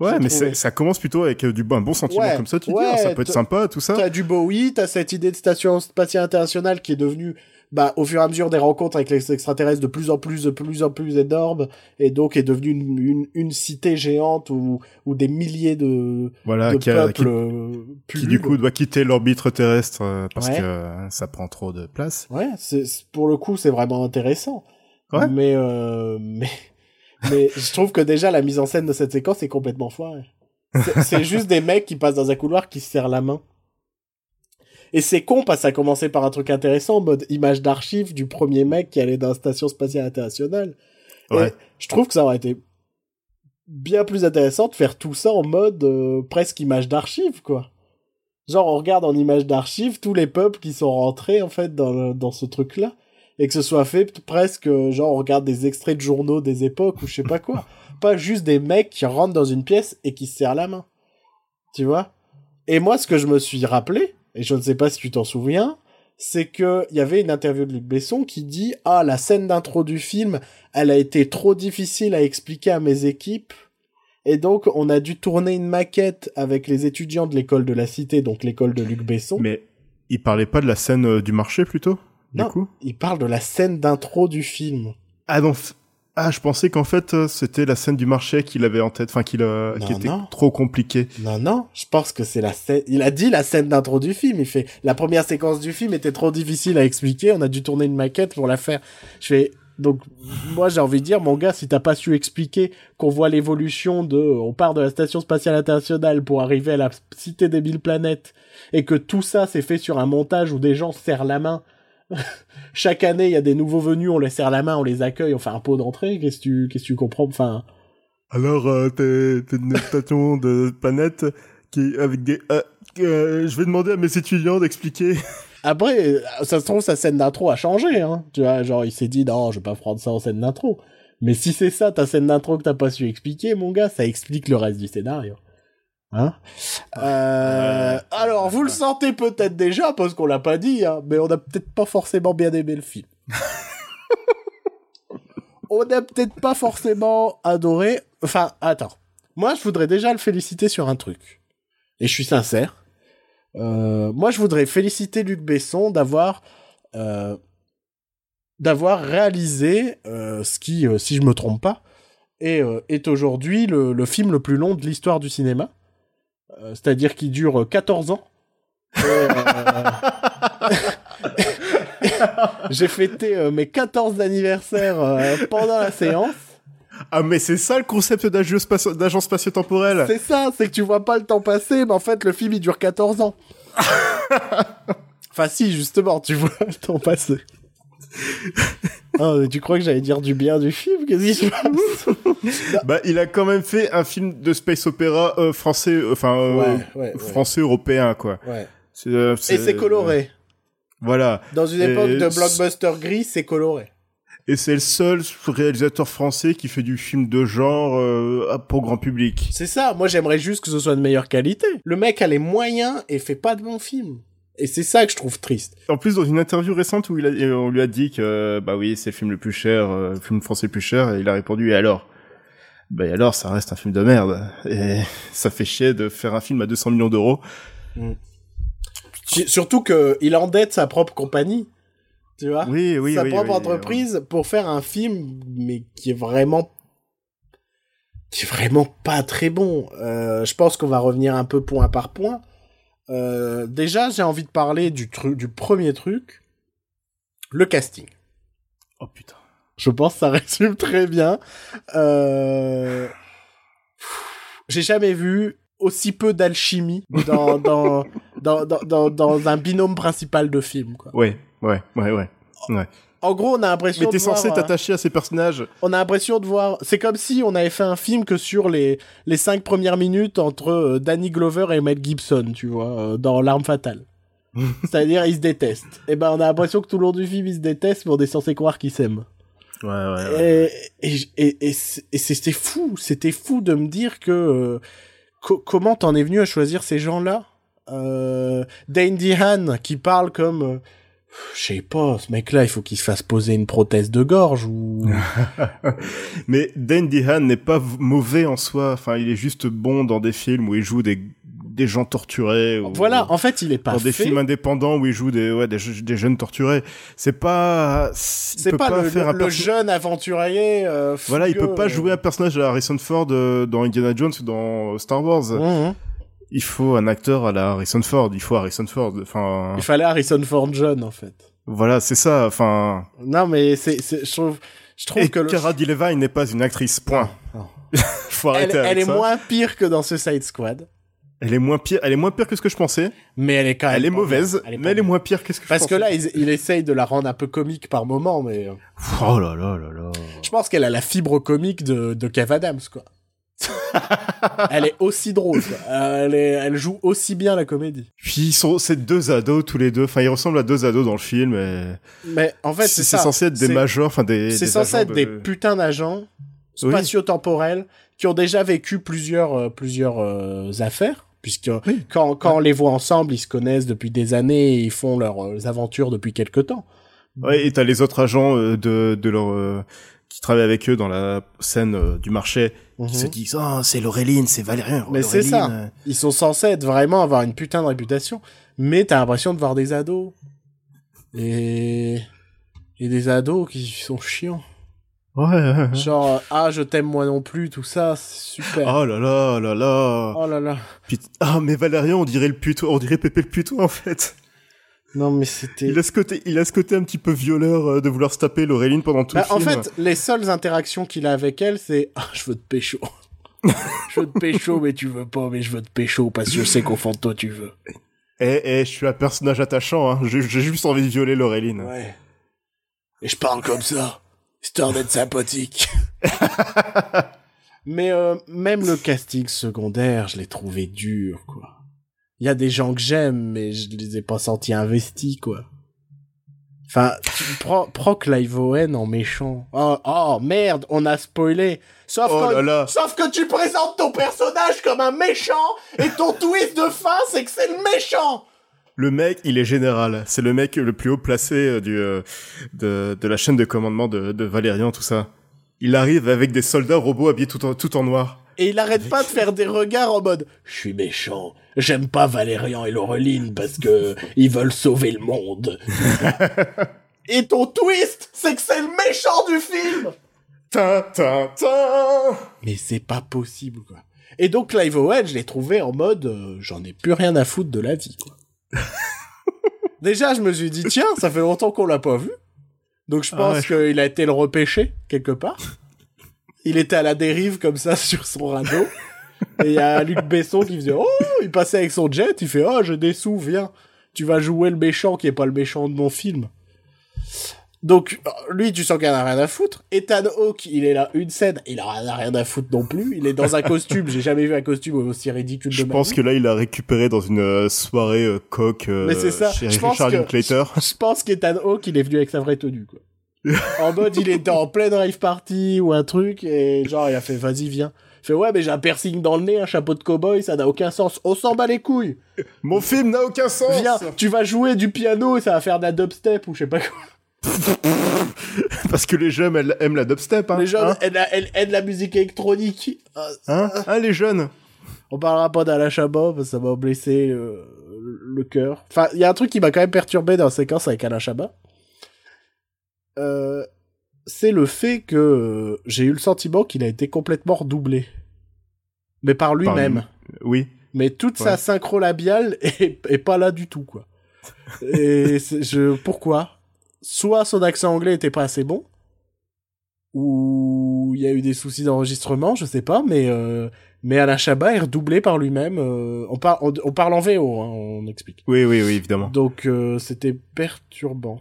Ouais, mais ça commence plutôt avec euh, du un bon sentiment Ouais, comme ça, tu ouais, dis, ah, ça peut être sympa, tout ça. T'as du Bowie, t'as cette idée de station spatiale internationale qui est devenue, bah, au fur et à mesure des rencontres avec les extraterrestres, de plus en plus, de plus en plus énorme, et donc est devenue une, une, une cité géante où, où des milliers de, Voilà, de qui, a- qui, euh, qui, du coup doit quitter l'orbite terrestre euh, parce Ouais. que euh, ça prend trop de place. Ouais, c'est, pour le coup, c'est vraiment intéressant. Ouais. Mais, euh, mais, mais je trouve que déjà la mise en scène de cette séquence est complètement foirée. C'est juste des mecs qui passent dans un couloir qui se serrent la main. Et c'est con parce que ça a commencé par un truc intéressant, en mode image d'archive du premier mec qui allait dans la station spatiale internationale. Et Ouais. je trouve que ça aurait été bien plus intéressant de faire tout ça en mode euh, presque image d'archive, quoi. Genre, on regarde en image d'archive tous les peuples qui sont rentrés, en fait, dans, le- dans ce truc-là. Et que ce soit fait presque, euh, genre, on regarde des extraits de journaux des époques ou je sais pas quoi. pas juste des mecs qui rentrent dans une pièce et qui se serrent la main. Tu vois? Et moi, ce que je me suis rappelé, et je ne sais pas si tu t'en souviens, c'est que il y avait une interview de Luc Besson qui dit ah la scène d'intro du film elle a été trop difficile à expliquer à mes équipes et donc on a dû tourner une maquette avec les étudiants de l'école de la cité donc l'école de Luc Besson Mais il parlait pas de la scène euh, du marché plutôt? Du Non. coup? il parle de la scène d'intro du film Ah non. Ah, je pensais qu'en fait euh, c'était la scène du marché qu'il avait en tête, enfin qu'il a, qui était non. trop compliquée. non non je pense que c'est la scène il a dit la scène d'intro du film il fait la première séquence du film était trop difficile à expliquer on a dû tourner une maquette pour la faire je fais donc moi j'ai envie de dire mon gars si t'as pas su expliquer qu'on voit l'évolution de on part de la station spatiale internationale pour arriver à la cité des mille planètes et que tout ça c'est fait sur un montage où des gens se serrent la main chaque année il y a des nouveaux venus on les serre la main on les accueille on fait un pot d'entrée qu'est-ce que tu qu'est-ce que tu comprends? Enfin Alors, euh, t'es t'es une station de planète qui avec des. euh, euh, je vais demander à mes étudiants d'expliquer. Après, euh, ça se trouve, sa scène d'intro a changé, hein. Tu vois, genre, il s'est dit, non, je vais pas prendre ça en scène d'intro. Mais si c'est ça, ta scène d'intro que t'as pas su expliquer, mon gars, ça explique le reste du scénario. Hein euh, Ouais. Alors, vous le sentez peut-être déjà, parce qu'on l'a pas dit, hein, mais on a peut-être pas forcément bien aimé le film. on a peut-être pas forcément adoré... Enfin, attends. Moi, je voudrais déjà le féliciter sur un truc. Et je suis sincère. Euh, moi, je voudrais féliciter Luc Besson d'avoir euh, d'avoir réalisé euh, ce qui, euh, si je me trompe pas, est, euh, est aujourd'hui le, le film le plus long de l'histoire du cinéma. Euh, C'est-à-dire qu'il dure 14 ans. Et, euh, J'ai fêté euh, mes 14 anniversaires euh, pendant la séance. Ah, mais c'est ça le concept d'agent spacio- d'agent spatio-temporel. C'est ça, c'est que tu vois pas le temps passer, mais en fait, le film, il dure 14 ans. enfin, si, justement, tu vois le temps passer. Ah, mais tu crois que j'allais dire du bien du film? Qu'est-ce qui se passe? Bah, il a quand même fait un film de space opéra euh, français, euh, enfin, euh, Ouais, ouais, ouais. français européen, quoi. Ouais. C'est, euh, Et c'est coloré. Voilà. Dans une Et époque de blockbuster gris, c'est coloré. Et c'est le seul réalisateur français qui fait du film de genre euh, pour grand public. C'est ça, moi j'aimerais juste que ce soit de meilleure qualité. Le mec a les moyens et fait pas de bons films. Et c'est ça que je trouve triste. En plus, dans une interview récente où il a, on lui a dit que, bah oui, c'est le film le plus cher, euh, le film français le plus cher, et il a répondu, et alors? Bah et alors, ça reste un film de merde. Et ça fait chier de faire un film à 200 millions d'euros. Su- Surtout que il endette sa propre compagnie. Tu vois? Oui, oui, sa oui, propre oui, entreprise pour faire un film, mais qui est vraiment, qui est vraiment pas très bon. Euh, je pense qu'on va revenir un peu point par point. Euh, déjà, j'ai envie de parler du truc, du premier truc, le casting. Oh putain. Je pense que ça résume très bien. Euh... J'ai jamais vu aussi peu d'alchimie dans, dans, dans, dans, dans, un binôme principal de film. Quoi. Ouais, ouais, ouais, ouais. ouais. En gros, on a l'impression Mais t'es censé euh, t'attacher à ces personnages. on a l'impression de voir. C'est comme si on avait fait un film que sur les les cinq premières minutes entre euh, Danny Glover et Mel Gibson, tu vois, euh, dans L'arme fatale. C'est-à-dire ils se détestent. Et ben on a l'impression que tout le long du film ils se détestent, mais on est censé croire qu'ils s'aiment. Ouais, ouais, Et, et, et, et et c'était fou, c'était fou de me dire que euh, co- comment t'en es venu à choisir ces gens-là? Euh, Dane DeHaan qui parle comme je sais pas, ce mec-là, il faut qu'il se fasse poser une prothèse de gorge ou Mais Dan DeHaan n'est pas mauvais en soi. Enfin, il est juste bon dans des films où il joue des, des gens torturés. Ou, voilà. En fait, il est pas dans des fait. films indépendants où il joue des, ouais, des, des jeunes torturés. C'est pas, C'est pas, le, faire le- un le perso- jeune aventurier. euh, Voilà, il peut pas euh. jouer un personnage à Harrison Ford euh, dans Indiana Jones ou dans Star Wars. Mhm. Il faut un acteur à la Harrison Ford. Il faut Harrison Ford. Enfin, Il fallait Harrison Ford jeune, en fait. voilà, c'est ça. Enfin, Non, mais c'est, c'est, je trouve, je trouve et que le- Cara Delevingne n'est pas une actrice. Point. Non. faut elle, arrêter avec elle est ça. moins pire que dans Suicide Squad, Elle est moins pire. Elle est moins pire que ce que je pensais. mais elle est quand même. Elle est mauvaise. Elle est mais elle est moins pire que ce que Parce je que pensais. là, il, il essaye de la rendre un peu comique par moment, mais euh, Oh là là là là. je pense qu'elle a la fibre comique de, de Kev Adams, quoi. elle est aussi drôle, quoi. Elle, est, elle joue aussi bien la comédie. Puis ils sont ces deux ados tous les deux. Enfin, ils ressemblent à deux ados dans le film. Et... Mais en fait, c'est censé être des majors, enfin des. C'est censé être de- des putains d'agents Oui. spatio-temporels qui ont déjà vécu plusieurs, euh, plusieurs euh, affaires. Puisque Oui. quand, quand on les voit ensemble, ils se connaissent depuis des années et ils font leurs euh, aventures depuis quelque temps. Ouais, et t'as les autres agents euh, de de leur euh, qui travaillent avec eux dans la scène du marché qui Mhm. se disent oh c'est Laureline, c'est Valérien. Mais c'est ça. euh. Ils sont censés être vraiment avoir une putain de réputation, mais t'as l'impression de voir des ados. Et... Et des ados qui sont chiants. Ouais. Genre, euh, ah, je t'aime moi non plus, tout ça, c'est super. Oh là là là là. Oh là là. Pit- Ah mais Valérien, on dirait le puto, on dirait Pépé le puto en fait. Non, mais c'était... Il a ce côté, il a ce côté un petit peu violeur euh, de vouloir se taper Laureline pendant tout Bah, le en film. fait, les seules interactions qu'il a avec elle, c'est ah, je veux te pécho. je veux te pécho, mais tu veux pas, mais je veux te pécho parce que je sais qu'au fond de toi tu veux. Eh eh, je suis un personnage attachant. Hein. J'ai juste envie de violer Laureline. Ouais. Et je parle comme ça, histoire d'être sympathique. mais euh, même le casting secondaire, je l'ai trouvé dur, quoi. Il y a des gens que j'aime, mais je les ai pas sentis investis, quoi. Enfin, tu prends, prends Clive Owen en méchant. Oh, oh, merde, on a spoilé. Sauf, Oh que, là là. sauf que tu présentes ton personnage comme un méchant, et ton twist de fin, c'est que c'est le méchant. Le mec, il est général. C'est le mec le plus haut placé euh, du euh, de, de la chaîne de commandement de, de Valérian, tout ça. Il arrive avec des soldats robots habillés tout en, tout en noir. Et il arrête pas de faire des regards en mode « Je suis méchant, j'aime pas Valérian et Laureline parce que ils veulent sauver le monde. » Et ton twist, c'est que c'est le méchant du film Ta ta ta. Mais c'est pas possible, quoi. Et donc Clive Owen, je l'ai trouvé en mode euh, j'en ai plus rien à foutre de la vie, quoi. Déjà, je me suis dit tiens, ça fait longtemps qu'on l'a pas vu. Donc je Ah pense ouais, qu'il a été le repêcher quelque part. Il était à la dérive comme ça sur son radeau. Et il y a Luc Besson qui faisait oh, il passait avec son jet, il fait oh, j'ai des sous, viens. Tu vas jouer le méchant qui est pas le méchant de mon film. Donc, lui, tu sens qu'il en a rien à foutre. Ethan Hawke, il est là une scène, il en a rien à foutre non plus. Il est dans un costume, j'ai jamais vu un costume aussi ridicule Je de ma pense vie. que là, il a récupéré dans une euh, soirée euh, coque euh, Mais c'est ça, chez je pense Richard que- Linklater. Je pense qu'Ethan Hawke, il est venu avec sa vraie tenue, quoi. en mode, il était en pleine rave party ou un truc, et genre, il a fait, vas-y, viens. Il fait, ouais, mais j'ai un piercing dans le nez, un chapeau de cowboy, ça n'a aucun sens. On s'en bat les couilles. Mon film n'a aucun sens. Viens, tu vas jouer du piano et ça va faire de la dubstep ou je sais pas quoi. Parce que les jeunes elles, aiment la dubstep. Hein, Les jeunes Hein, aident, la, aident- aident la musique électronique. Hein, Hein, les jeunes. On parlera pas d'Alain Chabat parce que ça m'a blessé euh, le cœur. Enfin, il y a un truc qui m'a quand même perturbé dans la séquence avec Alain Chabat. Euh, c'est le fait que euh, j'ai eu le sentiment qu'il a été complètement redoublé. Mais par lui-même. lui- Oui. Mais toute sa synchro labiale est, est pas là du tout, quoi. Et je, pourquoi? Soit son accent anglais était pas assez bon, ou il y a eu des soucis d'enregistrement, je sais pas, mais, euh, mais Alain Chabat est redoublé par lui-même. euh, on, par- on, on parle en VO, hein, on explique. Oui, oui, oui, évidemment. Donc euh, c'était perturbant.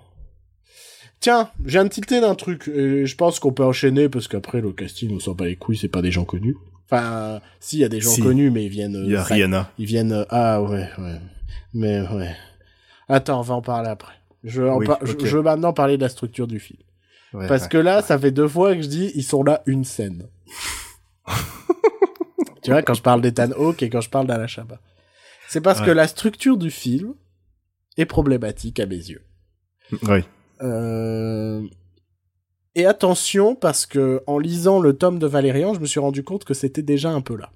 Tiens, je viens de tilter d'un truc, et je pense qu'on peut enchaîner parce qu'après le casting, on s'en bat les couilles, c'est pas des gens connus. Enfin, si, il y a des gens Si. connus, mais ils viennent. euh, Il y a ça- Rihanna. Ils viennent. euh, Ah ouais, ouais. Mais ouais. Attends, on va en parler après. Je Oui, par- ok. je, je veux maintenant parler de la structure du film. Ouais, Parce ouais. que là, ça fait deux fois que je dis, ils sont là une scène. tu vois, quand je parle d'Ethan Hawke et quand je parle d'Alain Chabat. C'est parce que la structure du film est problématique à mes yeux. Oui. Euh, Et attention, parce que en lisant le tome de Valérian, je me suis rendu compte que c'était déjà un peu là.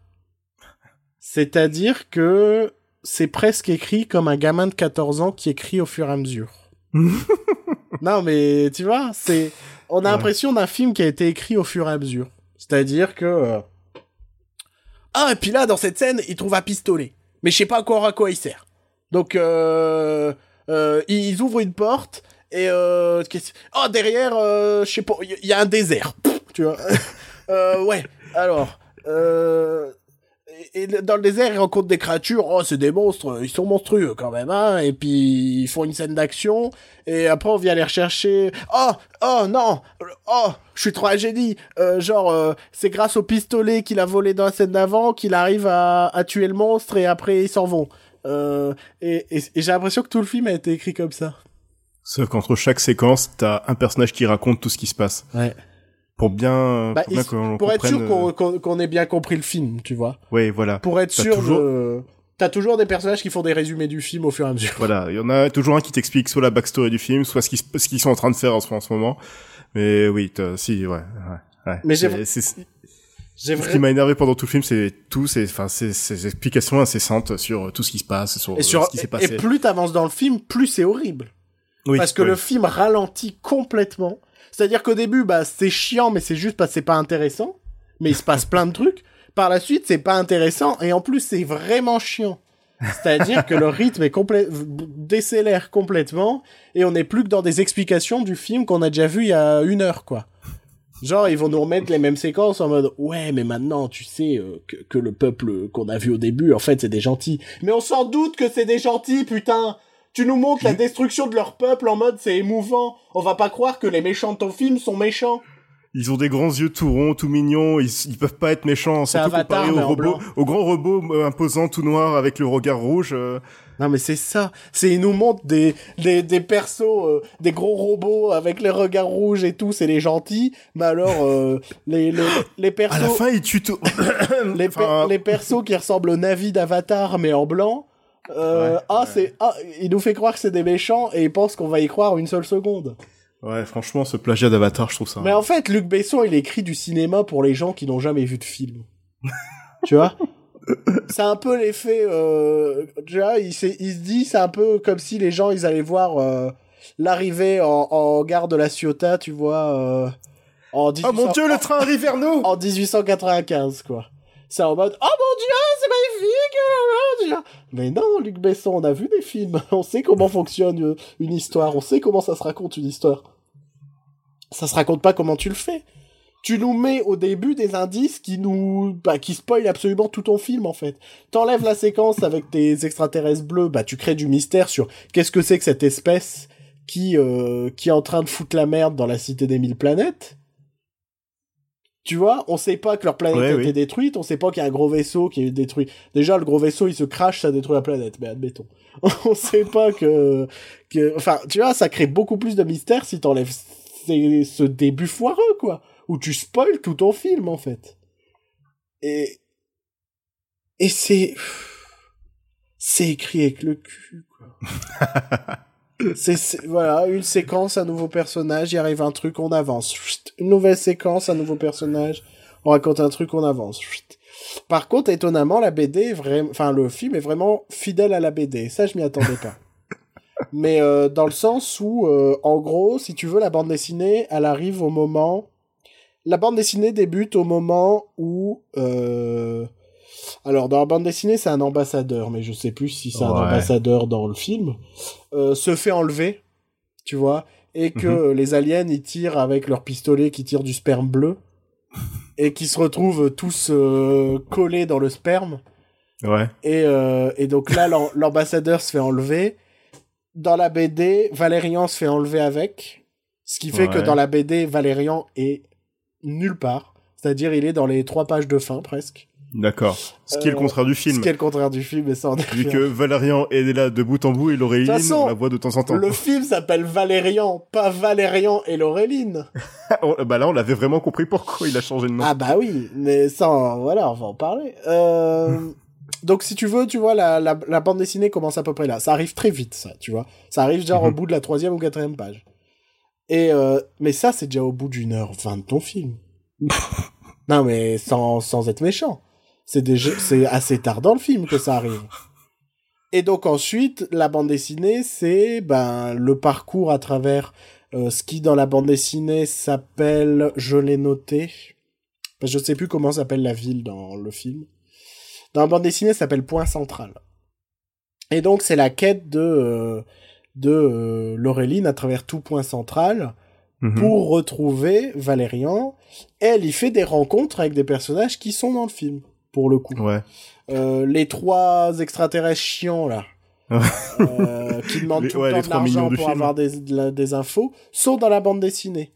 C'est-à-dire que c'est presque écrit comme un gamin de 14 ans qui écrit au fur et à mesure. non, mais tu vois, c'est, on a Ouais. l'impression d'un film qui a été écrit au fur et à mesure. C'est-à-dire que, euh, ah, et puis là, dans cette scène, il trouve un pistolet. Mais je sais pas encore à quoi il sert. Donc, euh, euh, ils ouvrent une porte et, euh, oh, derrière, euh, je sais pas, il y, a un désert. Tu vois. euh, ouais. Alors, euh, et, dans le désert, ils rencontrent des créatures. Oh, c'est des monstres. Ils sont monstrueux quand même, hein. Et puis ils font une scène d'action. Et après, on vient les rechercher. Oh, oh non. Oh, je suis trop un. Euh, genre, euh, c'est grâce au pistolet qu'il a volé dans la scène d'avant qu'il arrive à, tuer le monstre et après ils s'en vont. Euh, et j'ai l'impression que tout le film a été écrit comme ça. Sauf qu'entre chaque séquence, t'as un personnage qui raconte tout ce qui se passe. Ouais. Pour bien, Bah, pour, bien qu'on pour être sûr qu'on euh, qu'on qu'on ait bien compris le film, tu vois? Ouais, voilà. Pour être T'as sûr toujours- de... T'as toujours des personnages qui font des résumés du film au fur et à mesure. Voilà, il y en a toujours un qui t'explique soit la backstory du film, soit ce qu'ils ce qu'ils sont en train de faire en ce, en ce moment. Mais oui, t'as- si, ouais, ouais. ouais. Mais j'ai- C'est- ce qui m'a énervé pendant tout le film, c'est tout, c'est enfin ces ces explications incessantes sur tout ce qui se passe, sur, Et, sur... ce qui s'est et passé. plus t'avances dans le film, plus c'est horrible. Oui, parce que oui. le film ralentit complètement. C'est-à-dire qu'au début, bah, c'est chiant, mais c'est juste parce que c'est pas intéressant. Mais il se passe plein de trucs. Par la suite, c'est pas intéressant, et en plus, c'est vraiment chiant. C'est-à-dire que le rythme est complet... décélère complètement, et on n'est plus que dans des explications du film qu'on a déjà vu il y a une heure, quoi. Genre, ils vont nous remettre les mêmes séquences en mode, ouais, mais maintenant, tu sais euh, que, que le peuple qu'on a vu au début, en fait, c'est des gentils. Mais on s'en doute que c'est des gentils, putain Tu nous montres la destruction de leur peuple en mode, c'est émouvant. On va pas croire que les méchants de ton film sont méchants. Ils ont des grands yeux tout ronds, tout mignons, ils, ils peuvent pas être méchants, C'est surtout Avatar, comparé au robot, au grand robot euh, imposant tout noir avec le regard rouge. euh. Non, mais c'est ça. C'est, ils nous montrent des, des, des persos, euh, des gros robots avec les regards rouges et tout, c'est les gentils. Mais alors, euh, les, les, les persos... À la fin, ils tuent tout. les, per- Enfin, les persos qui ressemblent aux Navi d'Avatar mais en blanc. Euh, Ouais, ah, ouais. c'est ah, il nous fait croire que c'est des méchants et il pense qu'on va y croire une seule seconde. Ouais, franchement, ce plagiat d'Avatar, je trouve ça. Mais en fait, Luc Besson, il écrit du cinéma pour les gens qui n'ont jamais vu de film. tu vois? C'est un peu l'effet euh, tu vois il, se dit c'est un peu comme si les gens ils allaient voir euh, l'arrivée en, en gare de la Ciotat tu vois euh, en Oh mon 1800 dieu, le train arrive vers nous en 1895 quoi c'est en mode oh mon dieu c'est magnifique oh mais non Luc Besson on a vu des films. On sait comment fonctionne euh, une histoire. On sait comment ça se raconte une histoire. Ça se raconte pas comment tu le fais. Tu nous mets au début des indices qui nous bah, qui spoilent absolument tout ton film en fait. T'enlèves la séquence avec tes extraterrestres bleus, bah tu crées du mystère sur qu'est-ce que c'est que cette espèce qui euh, qui est en train de foutre la merde dans la cité des mille planètes. Tu vois, on sait pas que leur planète Ouais, a oui. été détruite, on sait pas qu'il y a un gros vaisseau qui est détruit. Déjà le gros vaisseau, il se crache, ça détruit la planète, mais admettons. on sait pas que que enfin, tu vois, ça crée beaucoup plus de mystère si t'enlèves ce début foireux quoi où tu spoil tout ton film en fait. Et et c'est c'est écrit avec le cul quoi. c'est voilà, une séquence, un nouveau personnage, il arrive un truc, on avance. Chut. Une nouvelle séquence, un nouveau personnage, on raconte un truc, on avance. Chut. Par contre, étonnamment, la BD est vraiment enfin le film est vraiment fidèle à la BD. Ça je m'y attendais pas. Mais euh, dans le sens où euh, en gros, si tu veux la bande dessinée, elle arrive au moment la bande dessinée débute au moment où euh... alors dans la bande dessinée c'est un ambassadeur mais je sais plus si c'est un ambassadeur dans le film euh, se fait enlever tu vois et que Mhm. les aliens ils tirent avec leur pistolet qui tire du sperme bleu et qui se retrouvent tous euh, collés dans le sperme Ouais. et, euh, et donc là, l'am- l'ambassadeur se fait enlever. Dans la BD, Valérian se fait enlever avec. Ce qui fait que dans la BD, Valérian est nulle part. C'est-à-dire, il est dans les trois pages de fin, presque. D'accord. Ce qui est le Euh, contraire du Ce film. qui est le contraire du film, et ça en Vu que Valérian est là de bout en bout et Laureline, on la voit de temps en temps. Le film s'appelle Valérian, pas Valérian et Laureline. Bah là, on l'avait vraiment compris pourquoi il a changé de nom. Ah bah oui, mais ça, voilà, on va en parler. Euh, donc si tu veux, tu vois, la, la, la bande dessinée commence à peu près là. Ça arrive très vite, ça, tu vois. Ça arrive genre au Mhm. bout de la troisième ou quatrième page. Et euh, mais ça, c'est déjà au bout d'une heure vingt de ton film. non mais sans, sans être méchant. C'est déjà, c'est assez tard dans le film que ça arrive. Et donc ensuite, la bande dessinée, c'est ben le parcours à travers euh, ce qui dans la bande dessinée s'appelle, je l'ai noté, parce que je sais plus comment s'appelle la ville dans le film. Dans la bande dessinée, ça s'appelle Point Central. Et donc c'est la quête de euh, de euh, Laureline à travers tout Point Central Mhm. pour retrouver Valérian. Elle y fait des rencontres avec des personnages qui sont dans le film, pour le coup. Ouais. Euh, les trois extraterrestres chiants là, euh, qui demandent Les- tout le temps de l'argent pour film. avoir des, la- des infos, sont dans la bande dessinée.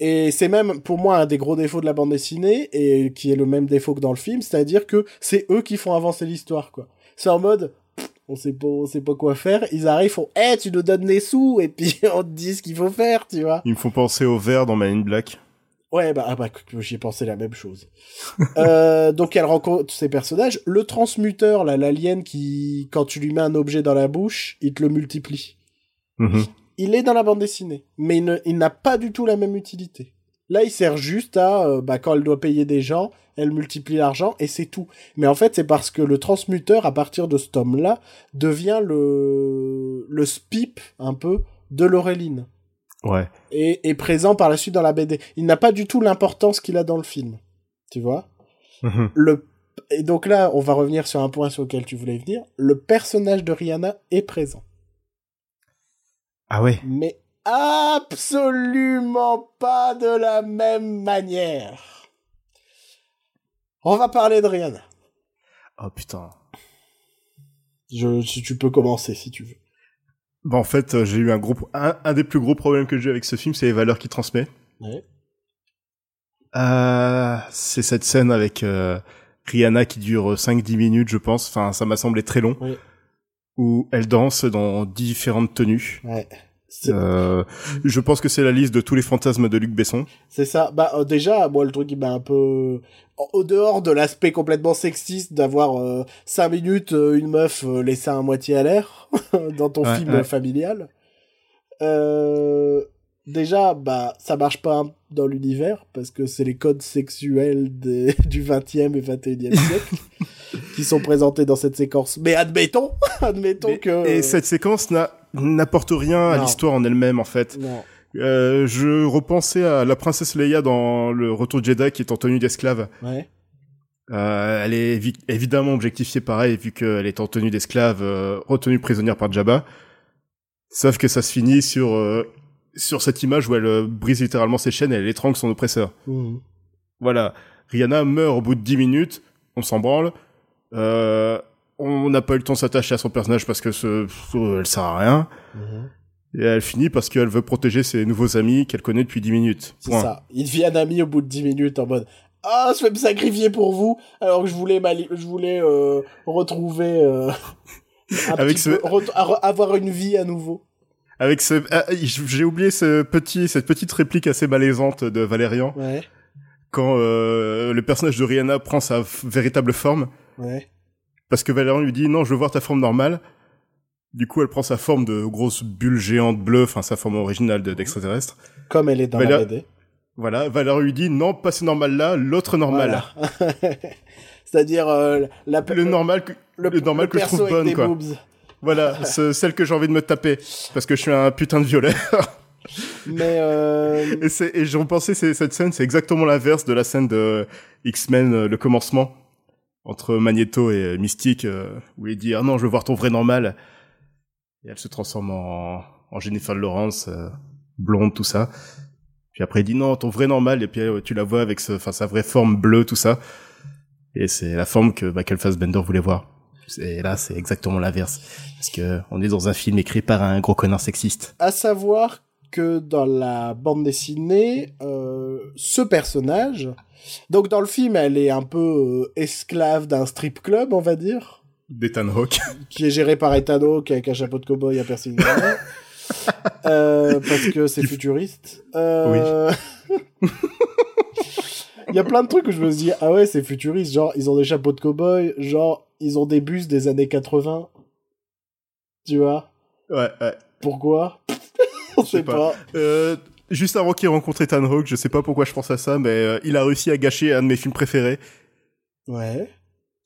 Et c'est même pour moi un des gros défauts de la bande dessinée et qui est le même défaut que dans le film, c'est-à-dire que c'est eux qui font avancer l'histoire quoi. C'est en mode on sait pas on sait pas quoi faire, ils arrivent font "Eh, tu nous donnes les sous" et puis on te dit ce qu'il faut faire, tu vois. Ils me font penser au vert dans Man in Black. Ouais, bah, ah bah j'y ai pensé la même chose. euh, donc elle rencontre ces personnages. Le transmuteur, là, l'alien qui, quand tu lui mets un objet dans la bouche, il te le multiplie. Mhm. Il est dans la bande dessinée, mais il ne- il n'a pas du tout la même utilité. Là, il sert juste à, euh, bah, quand elle doit payer des gens, elle multiplie l'argent et c'est tout. Mais en fait, c'est parce que le transmuteur, à partir de ce tome-là, devient le, le spip, un peu, de Laureline Ouais. et est présent par la suite dans la BD. Il n'a pas du tout l'importance qu'il a dans le film. Tu vois? Mhm. le Et donc là, on va revenir sur un point sur lequel tu voulais venir. Le personnage de Rihanna est présent. Ah ouais. Mais absolument pas de la même manière. On va parler de Rihanna. Oh putain. Je, si tu peux commencer si tu veux. Bah en fait, euh, j'ai eu un gros, un, un des plus gros problèmes que j'ai eu avec ce film, c'est les valeurs qu'il transmet. Ouais. Euh, c'est cette scène avec euh, Rihanna qui dure 5-10 minutes, je pense. Enfin, ça m'a semblé très long. Oui. Où elle danse dans différentes tenues. Ouais. Euh, je pense que c'est la liste de tous les fantasmes de Luc Besson. c'est ça. Bah euh, déjà, moi le truc qui m'a un peu au- dehors de l'aspect complètement sexiste d'avoir euh, cinq minutes euh, une meuf seins à moitié à l'air dans ton Ouais, film ouais. familial. Déjà, bah, ça marche pas dans l'univers parce que c'est les codes sexuels des- du 20e et 21e siècle qui sont présentés dans cette séquence. Mais admettons, admettons Mais- que. Et cette séquence n'a- n'apporte rien à l'histoire en elle-même, en fait. Non. Euh, je repensais à la princesse Leia dans le Retour de Jedi qui est en tenue d'esclave. Ouais. Euh, elle est évi- évidemment objectifiée pareil vu qu'elle est en tenue d'esclave, euh, retenue prisonnière par Jabba. Sauf que ça se finit sur euh, sur cette image où elle euh, brise littéralement ses chaînes et elle étrangle son oppresseur. Mhm. Voilà. Rihanna meurt au bout de 10 minutes, on s'en branle. Euh, on n'a pas eu le temps de s'attacher à son personnage parce que ce, elle sert à rien. Mhm. Et elle finit parce qu'elle veut protéger ses nouveaux amis qu'elle connaît depuis 10 minutes. C'est ça. Ils deviennent amis au bout de 10 minutes en mode Ah, je vais me sacrifier pour vous alors que je voulais, je voulais euh, retrouver. euh, un Avec ce- peu- avoir une vie à nouveau. Avec ce, ah, j'ai oublié ce petit, cette petite réplique assez malaisante de Valérian Ouais, quand euh, le personnage de Rihanna prend sa véritable forme, ouais. Parce que Valérian lui dit non, je veux voir ta forme normale. Du coup, elle prend sa forme de grosse bulle géante bleue, enfin sa forme originale de- d'extraterrestre. Comme elle est dans Mais la BD. Voilà, Valérian lui dit non, pas ce normal là, l'autre normal, Voilà. C'est-à-dire euh, la, le normal, que, le, normal que je trouve bonne quoi. boobs. Voilà, ce- celle que j'ai envie de me taper parce que je suis un putain de violet. Mais euh, Et, et j'en pensais, c'est, cette scène, c'est exactement l'inverse de la scène de X-Men, euh, le commencement, entre Magneto et Mystique, euh, où il dit « Ah non, je veux voir ton vrai normal !» Et elle se transforme en, en Jennifer Lawrence, euh, blonde, tout ça. Puis après, il dit « Non, ton vrai normal !» Et puis euh, tu la vois avec ce, sa vraie forme bleue, tout ça. Et c'est la forme que Michael Fassbender voulait voir. Et là, c'est exactement l'inverse. Parce que on est dans un film écrit par un gros connard sexiste. à savoir que dans la bande dessinée, euh, ce personnage, donc dans le film, elle est un peu euh, esclave d'un strip club, on va dire, D'Ethan Hawke. qui est géré par Ethan Hawke avec un chapeau de cowboy à personne. euh, parce que c'est futuriste. Euh... Il y a plein de trucs où je me dis, ah ouais, c'est futuriste. Genre, ils ont des chapeaux de cowboy. Genre, ils ont des bus des années 80. Tu vois? Ouais, ouais. Pourquoi? Sais pas. pas. Euh, juste avant qu'il rencontre Ethan Hawke, je sais pas pourquoi je pense à ça, mais euh, il a réussi à gâcher un de mes films préférés, Ouais.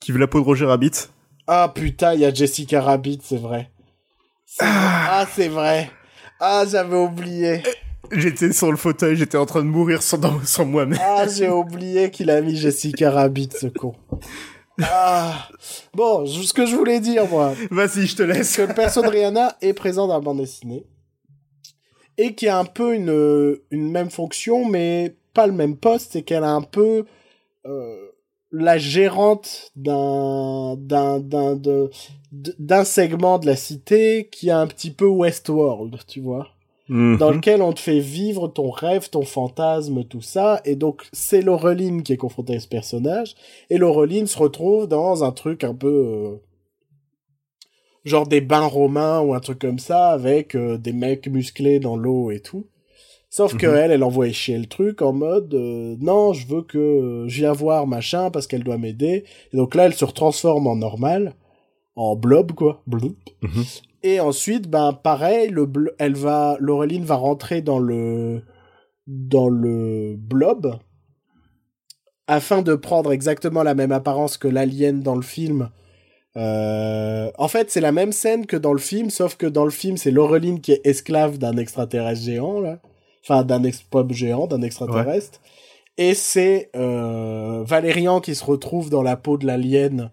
qui veut la peau de Roger Rabbit. Ah putain, il y a Jessica Rabbit, c'est vrai. C'est- Ah, c'est vrai. Ah, j'avais oublié. J'étais sur le fauteuil, j'étais en train de mourir sans, sans moi-même. Ah, j'ai oublié qu'il a mis Jessica Rabbit, ce con. Ah. Bon, ce que je voulais dire, moi, Vas-y, je te laisse. que le perso de Rihanna est présent dans la bande dessinée. Et qui a un peu une, une même fonction, mais pas le même poste, c'est qu'elle a un peu euh, la gérante d'un d'un d'un de- d'un segment de la cité qui a un petit peu Westworld, tu vois Mhm. dans lequel on te fait vivre ton rêve, ton fantasme, tout ça. Et donc, c'est Laureline qui est confrontée à ce personnage. Et Laureline se retrouve dans un truc un peu... euh, genre des bains romains ou un truc comme ça, avec euh, des mecs musclés dans l'eau et tout. Sauf que Mhm. elle, elle envoie chier le truc en mode euh, non, je veux que euh, je viens voir machin parce qu'elle doit m'aider. Et donc là, elle se retransforme en normal, en blob quoi, bloop. Mhm. Et ensuite, ben pareil, le elle va, Laureline va rentrer dans le dans le blob afin de prendre exactement la même apparence que l'alien dans le film. Euh, En fait, c'est la même scène que dans le film, sauf que dans le film, c'est Laureline qui est esclave d'un extraterrestre géant là, enfin d'un ex-pop géant, d'un extraterrestre. Et c'est euh, Valérian qui se retrouve dans la peau de l'alien,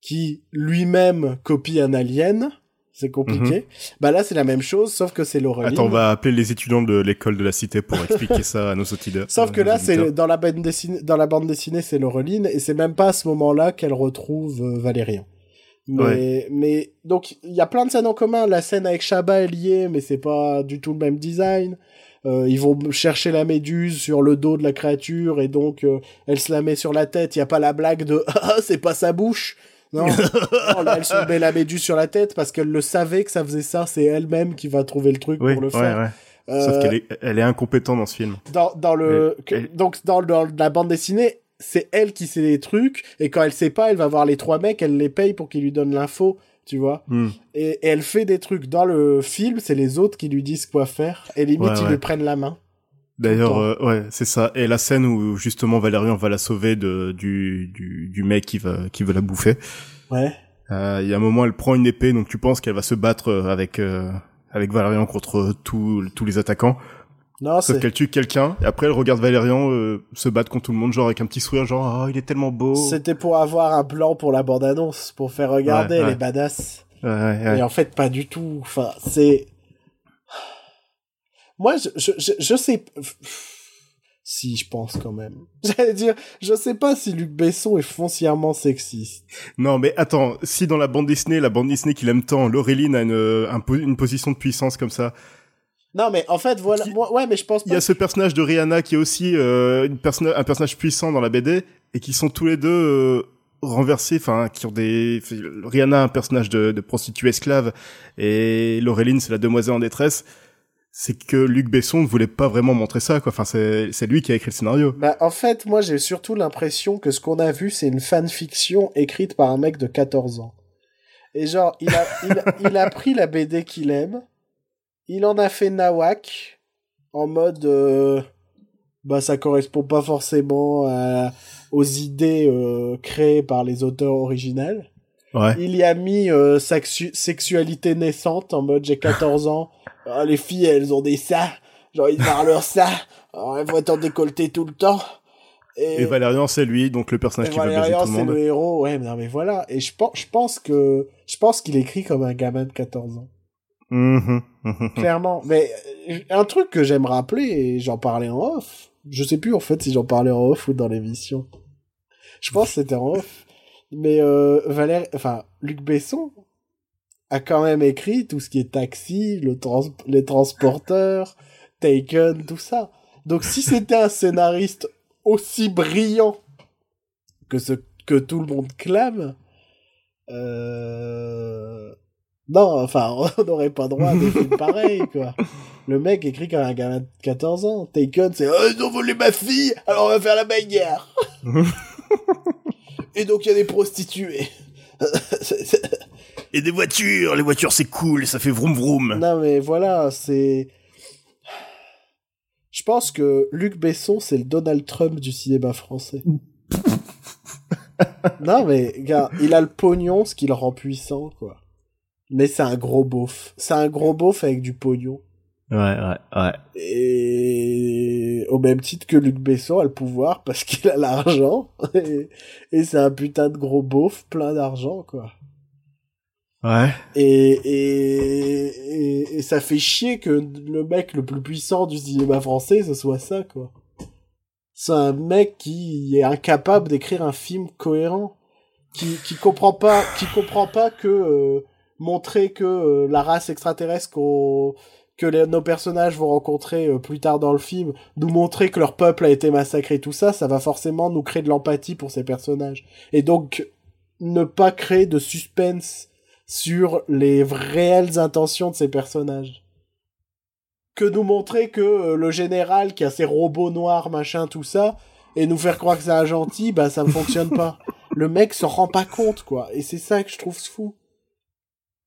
qui lui-même copie un alien. C'est compliqué. Bah là, c'est la même chose, sauf que c'est Laureline. Attends, on va appeler les étudiants de l'école de la cité pour expliquer ça à nos auditeurs. Sauf que là, c'est dans la bande dessinée, dans la bande dessinée, c'est Laureline, et c'est même pas à ce moment-là qu'elle retrouve euh, Valérian. Mais, mais donc il y a plein de scènes en commun. La scène avec Shabba est liée, mais c'est pas du tout le même design. Euh, ils vont chercher la méduse sur le dos de la créature et donc euh, elle se la met sur la tête. Il y a pas la blague de ah c'est pas sa bouche. Non, Non, là, elle se met la méduse sur la tête parce qu'elle le savait que ça faisait ça. C'est elle-même qui va trouver le truc Oui, pour le ouais, faire. ouais. Sauf Euh, qu'elle est, elle est incompétente dans ce film. dans, dans le Elle- que- elle- donc dans, dans la bande dessinée c'est elle qui sait les trucs et quand elle sait pas elle va voir les trois mecs elle les paye pour qu'ils lui donnent l'info tu vois. Hmm. Et, et elle fait des trucs. Dans le film, c'est les autres qui lui disent quoi faire. Et limite, Ouais, ils lui prennent la main. D'ailleurs, euh, ouais, c'est ça. Et la scène où justement Valérian va la sauver de, du, du, du mec qui va, qui veut la bouffer. Ouais. Euh, Il y a un moment, elle prend une épée, donc tu penses qu'elle va se battre euh, avec, euh, avec Valérian contre tous tous les attaquants. Non, Sauf qu'elle tue quelqu'un, et après elle regarde Valérian euh, se battre contre tout le monde, genre avec un petit sourire, genre, oh, il est tellement beau. C'était pour avoir un plan pour la bande-annonce, pour faire regarder Ouais, ouais. les badass. Ouais. Et en fait, pas du tout. Enfin, c'est. Moi, je, je, je, je sais. Si, je pense quand même. J'allais dire, je sais pas si Luc Besson est foncièrement sexiste. Non, mais attends, si dans la bande Disney, la bande Disney qu'il aime tant, Laureline a une, euh, un une position de puissance comme ça, Non, mais en fait, voilà. Qui- ouais, mais je pense il y pas. a ce personnage de Rihanna qui est aussi euh, une un personnage puissant dans la BD, et qui sont tous les deux euh, renversés, enfin, qui ont des... Rihanna, un personnage de, de prostituée esclave, et Laureline, c'est la demoiselle en détresse. C'est que Luc Besson ne voulait pas vraiment montrer ça, quoi. Enfin, c'est c'est lui qui a écrit le scénario. Bah, en fait, moi, j'ai surtout l'impression que ce qu'on a vu, c'est une fanfiction écrite par un mec de 14 ans. Et genre, il a, il, il a pris la BD qu'il aime, il en a fait Nawak, en mode, euh, bah, ça correspond pas forcément à- aux idées euh, créées par les auteurs originels. Ouais. Il y a mis euh, sexu- sexualité naissante, en mode, j'ai 14 ans, Ah, les filles, elles ont des ça, genre, ils parlent leur ça, alors, elles vont être en décolleté tout le temps. Et Valérian, c'est lui, donc le personnage et qui veut baiser tout le c'est monde. le héros. Ouais, mais non, mais voilà. Et je pense, je pense que, je pense qu'il écrit comme un gamin de 14 ans. Mhm, mhm. Clairement. Mais euh, un truc que j'aime rappeler, j'en parlais en off. Je sais plus, en fait, si j'en parlais en off ou dans l'émission. Je pense que c'était en off. Mais, euh, Valère, enfin, Luc Besson a quand même écrit tout ce qui est taxi, le trans, les transporteurs, Taken, tout ça. Donc, si c'était un scénariste aussi brillant que ce que tout le monde clame, euh... non, enfin, on n'aurait pas droit à des films pareils, quoi. Le mec écrit comme un gamin de 14 ans. Taken, c'est oh, ils ont volé ma fille, alors on va faire la bagarre. Et donc il y a des prostituées. Et des voitures, les voitures c'est cool, ça fait vroom vroom. non mais voilà, c'est. Je pense que Luc Besson, c'est le Donald Trump du cinéma français. non mais, gars, il a le pognon, ce qui le rend puissant, quoi. Mais c'est un gros beauf. C'est un gros beauf avec du pognon. Ouais, ouais, ouais. Et au même titre que Luc Besson a le pouvoir parce qu'il a l'argent. Et, et c'est un putain de gros beauf plein d'argent, quoi. Ouais. Et, et, et, et ça fait chier que le mec le plus puissant du cinéma français, ce soit ça, quoi. C'est un mec qui est incapable d'écrire un film cohérent. Qui, qui comprend pas, qui comprend pas que, euh, montrer que euh, la race extraterrestre que nos personnages vont rencontrer euh, plus tard dans le film, nous montrer que leur peuple a été massacré, tout ça, ça va forcément nous créer de l'empathie pour ces personnages. Et donc, ne pas créer de suspense sur les réelles intentions de ces personnages. Que nous montrer que euh, le général qui a ses robots noirs, machin, tout ça, et nous faire croire que c'est un gentil, bah ça ne fonctionne pas. Le mec se rend pas compte, quoi. Et c'est ça que je trouve fou.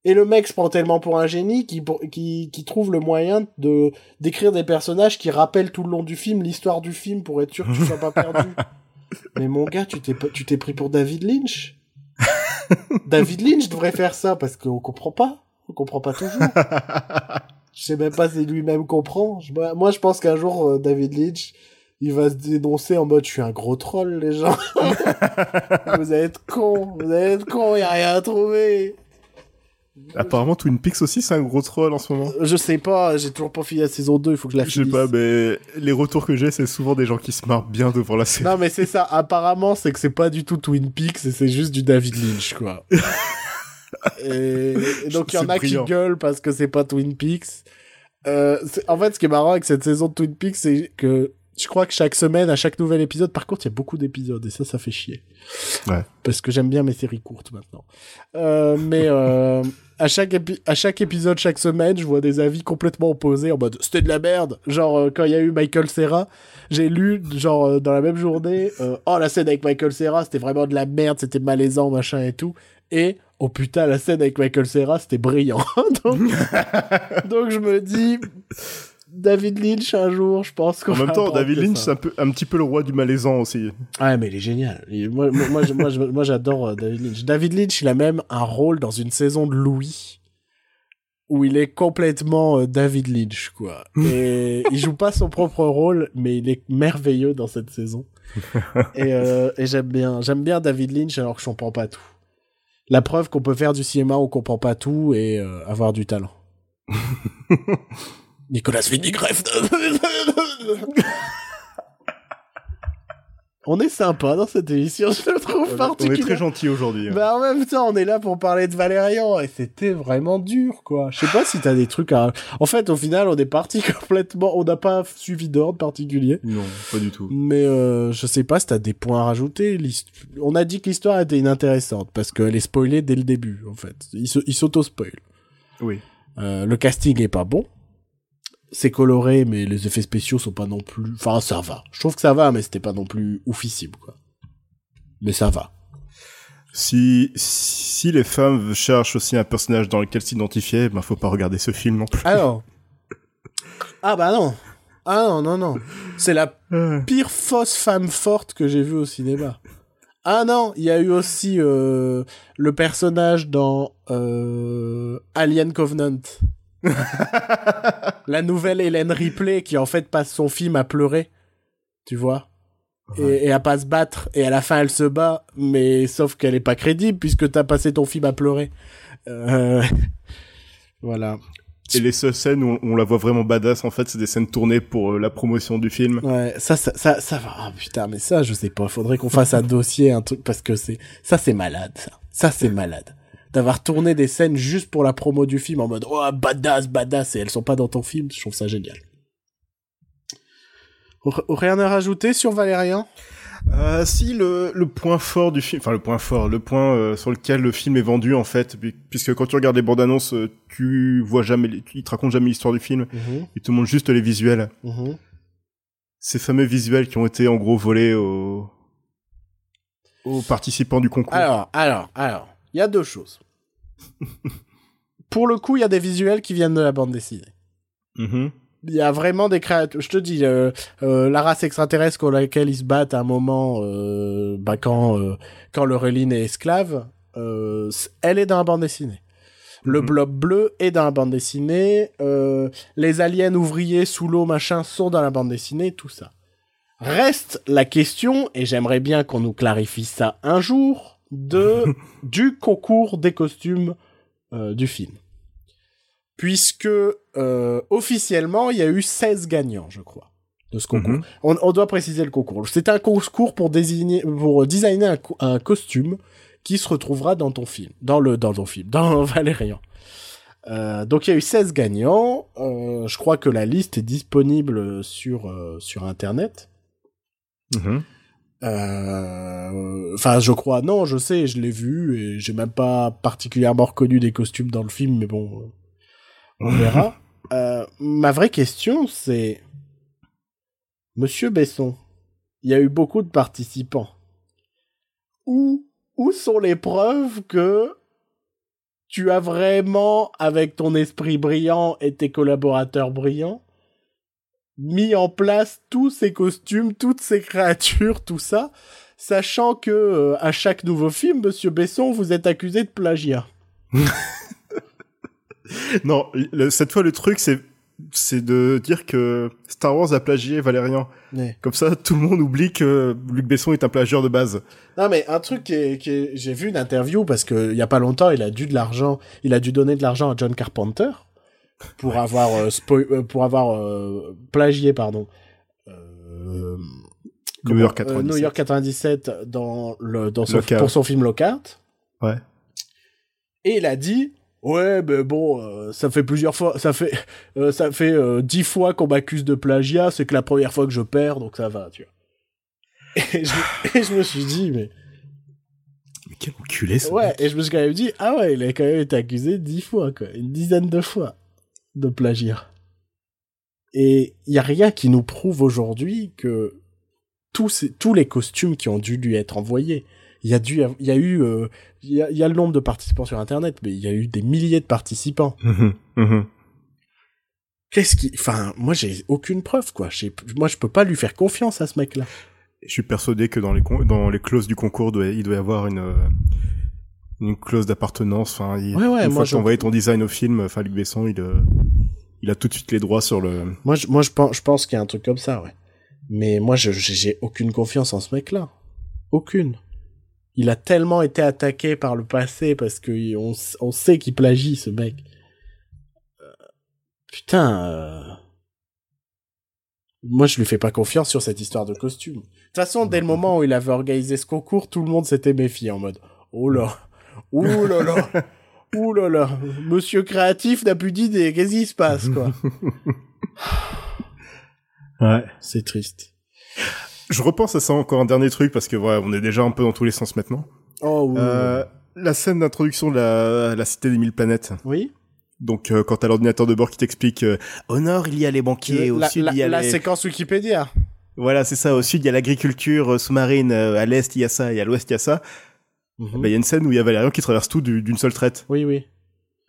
Et le mec se prend tellement pour un génie qui, qui, qui trouve le moyen de d'écrire des personnages qui rappellent tout le long du film l'histoire du film pour être sûr que tu sois pas perdu. Mais mon gars, tu t'es tu t'es pris pour David Lynch. David Lynch devrait faire ça parce qu'on comprend pas. On comprend pas toujours. Je sais même pas si lui-même comprend. Je- moi, je pense qu'un jour, euh, David Lynch, il va se dénoncer en mode je suis un gros troll, les gens. vous allez être cons, vous allez être cons, y a rien à trouver. Apparemment, Twin Peaks aussi, c'est un gros troll en ce moment. Je sais pas, j'ai toujours pas fini la saison 2, il faut que je la Je sais finisse. pas, mais les retours que j'ai, c'est souvent des gens qui se marrent bien devant la série. Non, mais c'est ça. Apparemment, c'est que c'est pas du tout Twin Peaks et c'est juste du David Lynch, quoi. et, et donc, il y en a brillant. qui gueulent parce que c'est pas Twin Peaks. Euh, en fait, ce qui est marrant avec cette saison de Twin Peaks, c'est que je crois que chaque semaine, à chaque nouvel épisode, par contre, il y a beaucoup d'épisodes et ça, ça fait chier. Ouais. Parce que j'aime bien mes séries courtes maintenant. Euh, mais euh, à, chaque épi- à chaque épisode, chaque semaine, je vois des avis complètement opposés en mode c'était de la merde. Genre, euh, quand il y a eu Michael Serra, j'ai lu, genre, dans la même journée, oh, la scène avec Michael Serra, c'était vraiment de la merde, c'était malaisant, machin et tout. Et oh putain, la scène avec Michael Cera, c'était brillant. donc, donc je me dis, David Lynch un jour, je pense qu'on En même temps, David Lynch, c'est un, peu, un petit peu le roi du malaisant aussi. Ouais, mais il est génial. Il- moi, moi, moi, j'adore euh, David Lynch. David Lynch, il a même un rôle dans une saison de Louis où il est complètement euh, David Lynch, quoi. Et il joue pas son propre rôle, mais il est merveilleux dans cette saison. Et, euh, et j'aime bien, j'aime bien David Lynch alors que je comprends pas tout. La preuve qu'on peut faire du cinéma où on comprend pas tout et euh, avoir du talent. Nicolas Vindigref. On est sympa dans cette émission, je le trouve On est particulièrement. très gentil aujourd'hui. hein. Bah en même temps, on est là pour parler de Valérian et c'était vraiment dur, quoi. Je sais pas si t'as des trucs à... En fait, au final, on est parti complètement... On n'a pas suivi d'ordre particulier. Non, pas du tout. Mais euh, je sais pas si t'as des points à rajouter. On a dit que l'histoire était inintéressante parce qu'elle est spoilée dès le début, en fait. Il s'auto-spoil. Oui. Euh, le casting est pas bon. C'est coloré, mais les effets spéciaux sont pas non plus... Enfin, ça va. Je trouve que ça va, mais c'était pas non plus oufissime, quoi. Mais ça va. Si, si les femmes cherchent aussi un personnage dans lequel s'identifier, ben faut pas regarder ce film non plus. Alors. Ah bah non. Ah non, non, non. C'est la pire fausse femme forte que j'ai vue au cinéma. Ah non, il y a eu aussi euh, le personnage dans euh, Alien Covenant. la nouvelle Hélène Ripley qui en fait passe son film à pleurer. Tu vois? Et, et à pas se battre. Et à la fin, elle se bat, mais sauf qu'elle est pas crédible puisque t'as passé ton film à pleurer. Euh... voilà. Et les seules scènes où on, on la voit vraiment badass, en fait, c'est des scènes tournées pour euh, la promotion du film. Ouais, ça, ça, ça, ça va. Ah, putain, mais ça, je sais pas. Faudrait qu'on fasse un dossier, un truc, parce que c'est, ça, c'est malade, ça. Ça, c'est malade. D'avoir tourné des scènes juste pour la promo du film en mode, oh, badass, badass, et elles sont pas dans ton film. Je trouve ça génial. Rien à rajouter sur Valérian? Euh, si le, le point fort du film, enfin le point fort, le point euh, sur lequel le film est vendu en fait, pu- puisque quand tu regardes les bandes annonces, euh, tu vois jamais, tu- ils te racontent jamais l'histoire du film, Mhm, ils te montrent juste les visuels. mhm. Ces fameux visuels qui ont été en gros volés aux, aux participants du concours. Alors, alors, alors, il y a deux choses. Pour le coup, il y a des visuels qui viennent de la bande dessinée. Mhm. Il y a vraiment des créatures. Je te dis, euh, euh, la race extraterrestre contre laquelle ils se battent à un moment, euh, bah quand quand Laureline est esclave, elle est dans la bande dessinée. Le Mhm. blob bleu est dans la bande dessinée. euh, les aliens ouvriers sous l'eau machin sont dans la bande dessinée. Tout ça. Reste la question, et j'aimerais bien qu'on nous clarifie ça un jour, de du concours des costumes euh, du film puisque euh, officiellement, il y a eu 16 gagnants, je crois, de ce concours. Mhm. On, on doit préciser le concours. C'est un concours pour désigner, pour designer un, co- un costume qui se retrouvera dans ton film, dans le, dans ton film, dans Valérian. Euh, donc il y a eu 16 gagnants. Je crois que la liste est disponible sur sur internet. Mhm. Enfin, je crois. Non, je sais, je l'ai vu et j'ai même pas particulièrement reconnu des costumes dans le film, mais bon, euh, on verra. Euh, ma vraie question, c'est Monsieur Besson. Il y a eu beaucoup de participants. Où où sont les preuves que tu as vraiment, avec ton esprit brillant et tes collaborateurs brillants, mis en place tous ces costumes, toutes ces créatures, tout ça, sachant que euh, à chaque nouveau film, Monsieur Besson, vous êtes accusé de plagiat. Non, le- cette fois le truc c'est c'est de dire que Star Wars a plagié Valérian. Comme ça, tout le monde oublie que Luc Besson est un plagieur de base. Non mais un truc qui est, qui est- j'ai vu une interview parce que il y a pas longtemps, il a dû de l'argent, il a dû donner de l'argent à John Carpenter pour avoir euh, euh, pour avoir euh, plagié pardon. New York euh, 97. New York 97 dans le dans son, pour son film Lockout. Ouais. Et il a dit ouais mais bon ça fait plusieurs fois ça fait ça fait dix fois qu'on m'accuse de plagiat c'est que la première fois que je perds donc ça va tu vois et je, et je me suis dit mais Mais quel enculé ça. ouais et je me suis quand même dit ah ouais il a quand même été accusé dix fois quoi une dizaine de fois de plagiat et il y a rien qui nous prouve aujourd'hui que tous ces, tous les costumes qui ont dû lui être envoyés Il y a dû, il y a eu, euh, il y, a, il y a le nombre de participants sur Internet, mais il y a eu des milliers de participants. Mhm, mhm. Qu'est-ce qui, enfin, moi j'ai aucune preuve quoi. J'ai- Moi je peux pas lui faire confiance à ce mec-là. Je suis persuadé que dans les con- dans les clauses du concours, doit- il doit y avoir une euh, une clause d'appartenance. Enfin, il- Ouais, ouais, une moi, fois que envoyé ton design au film, enfin Luc Besson, il euh, il a tout de suite les droits sur le. Moi je, moi je pense, je pense qu'il y a un truc comme ça, ouais. Mais moi j'ai aucune confiance en ce mec-là. Aucune. Il a tellement été attaqué par le passé parce que on, on sait qu'il plagie ce mec. Euh, Putain. euh, Moi, je lui fais pas confiance sur cette histoire de costume. De toute façon, dès le moment où il avait organisé ce concours, tout le monde s'était méfié en mode Oh là Oh là là Oh là là Monsieur créatif n'a plus d'idée, qu'est-ce qui se passe, quoi? Ouais. C'est triste. Je repense à ça encore un dernier truc parce que voilà, on est déjà un peu dans tous les sens maintenant. Oh oui. Euh, la scène d'introduction de la, la cité des mille planètes. Oui Donc euh, quand t'as l'ordinateur de bord qui t'explique euh, au nord il y a les banquiers, au la, sud la- il y a la les... séquence Wikipédia. Voilà, c'est ça. Au sud il y a l'agriculture euh, sous-marine, euh, à l'est il y a ça et à l'ouest il y a ça. Mhm. Bah, il y a une scène où il y a Valérian qui traverse tout du- d'une seule traite. Oui, oui.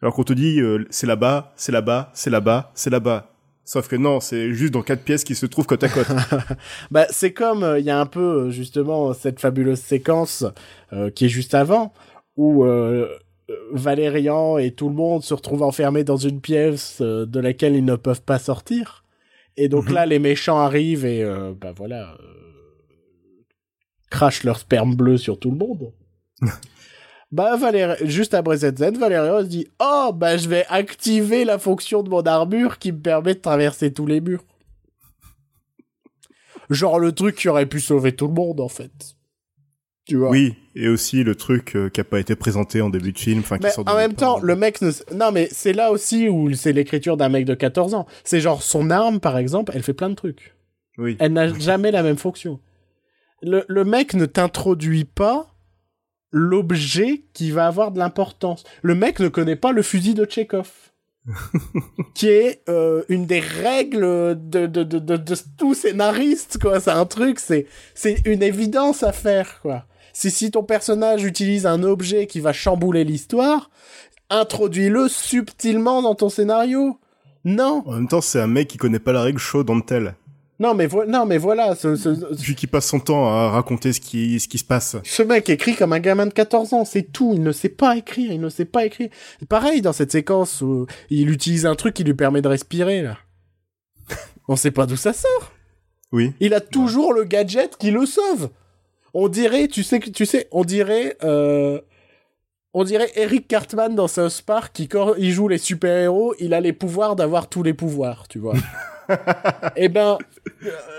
Alors qu'on te dit euh, c'est là-bas, c'est là-bas, c'est là-bas, c'est là-bas. Sauf que non, c'est juste dans quatre pièces qui se trouvent côte à côte. Bah, c'est comme euh, il y a un peu euh, justement cette fabuleuse séquence euh, qui est juste avant où Valérian et tout le monde se retrouvent enfermés dans une pièce de laquelle ils ne peuvent pas sortir. Et donc Mhm. là, les méchants arrivent et bah voilà, crachent leur sperme bleu sur tout le monde. Bah Valérie, juste après cette scène, Valérian se dit "Oh, bah je vais activer la fonction de mon armure qui me permet de traverser tous les murs." Genre le truc qui aurait pu sauver tout le monde en fait. Tu vois. oui, et aussi le truc euh, qui a pas été présenté en début de film, enfin qui Mais sort de en même temps, le mec ne... Non, mais c'est là aussi où c'est l'écriture d'un mec de 14 ans. C'est genre son arme, par exemple, elle fait plein de trucs. Oui. Elle n'a jamais la même fonction. Le, le mec ne t'introduit pas l'objet qui va avoir de l'importance. Le mec ne connaît pas le fusil de Tchekhov. qui est euh, une des règles de, de, de, de, de tout scénariste, quoi. C'est un truc, c'est, c'est une évidence à faire, quoi. Si, si ton personnage utilise un objet qui va chambouler l'histoire, introduis-le subtilement dans ton scénario. Non, En même temps, c'est un mec qui connaît pas la règle chaude en tel. Non, mais, vo- non, mais voilà, ce, ce, Vu qu'il passe son temps à raconter ce qui, ce qui se passe. Ce mec écrit comme un gamin de 14 ans, c'est tout. Il ne sait pas écrire, il ne sait pas écrire. Pareil dans cette séquence où il utilise un truc qui lui permet de respirer, là. On sait pas d'où ça sort. Oui. Il a toujours le gadget qui le sauve. On dirait, tu sais, tu sais, on dirait, euh, on dirait Eric Cartman dans South Park qui, quand il joue les super-héros, il a les pouvoirs d'avoir tous les pouvoirs, tu vois. Eh ben,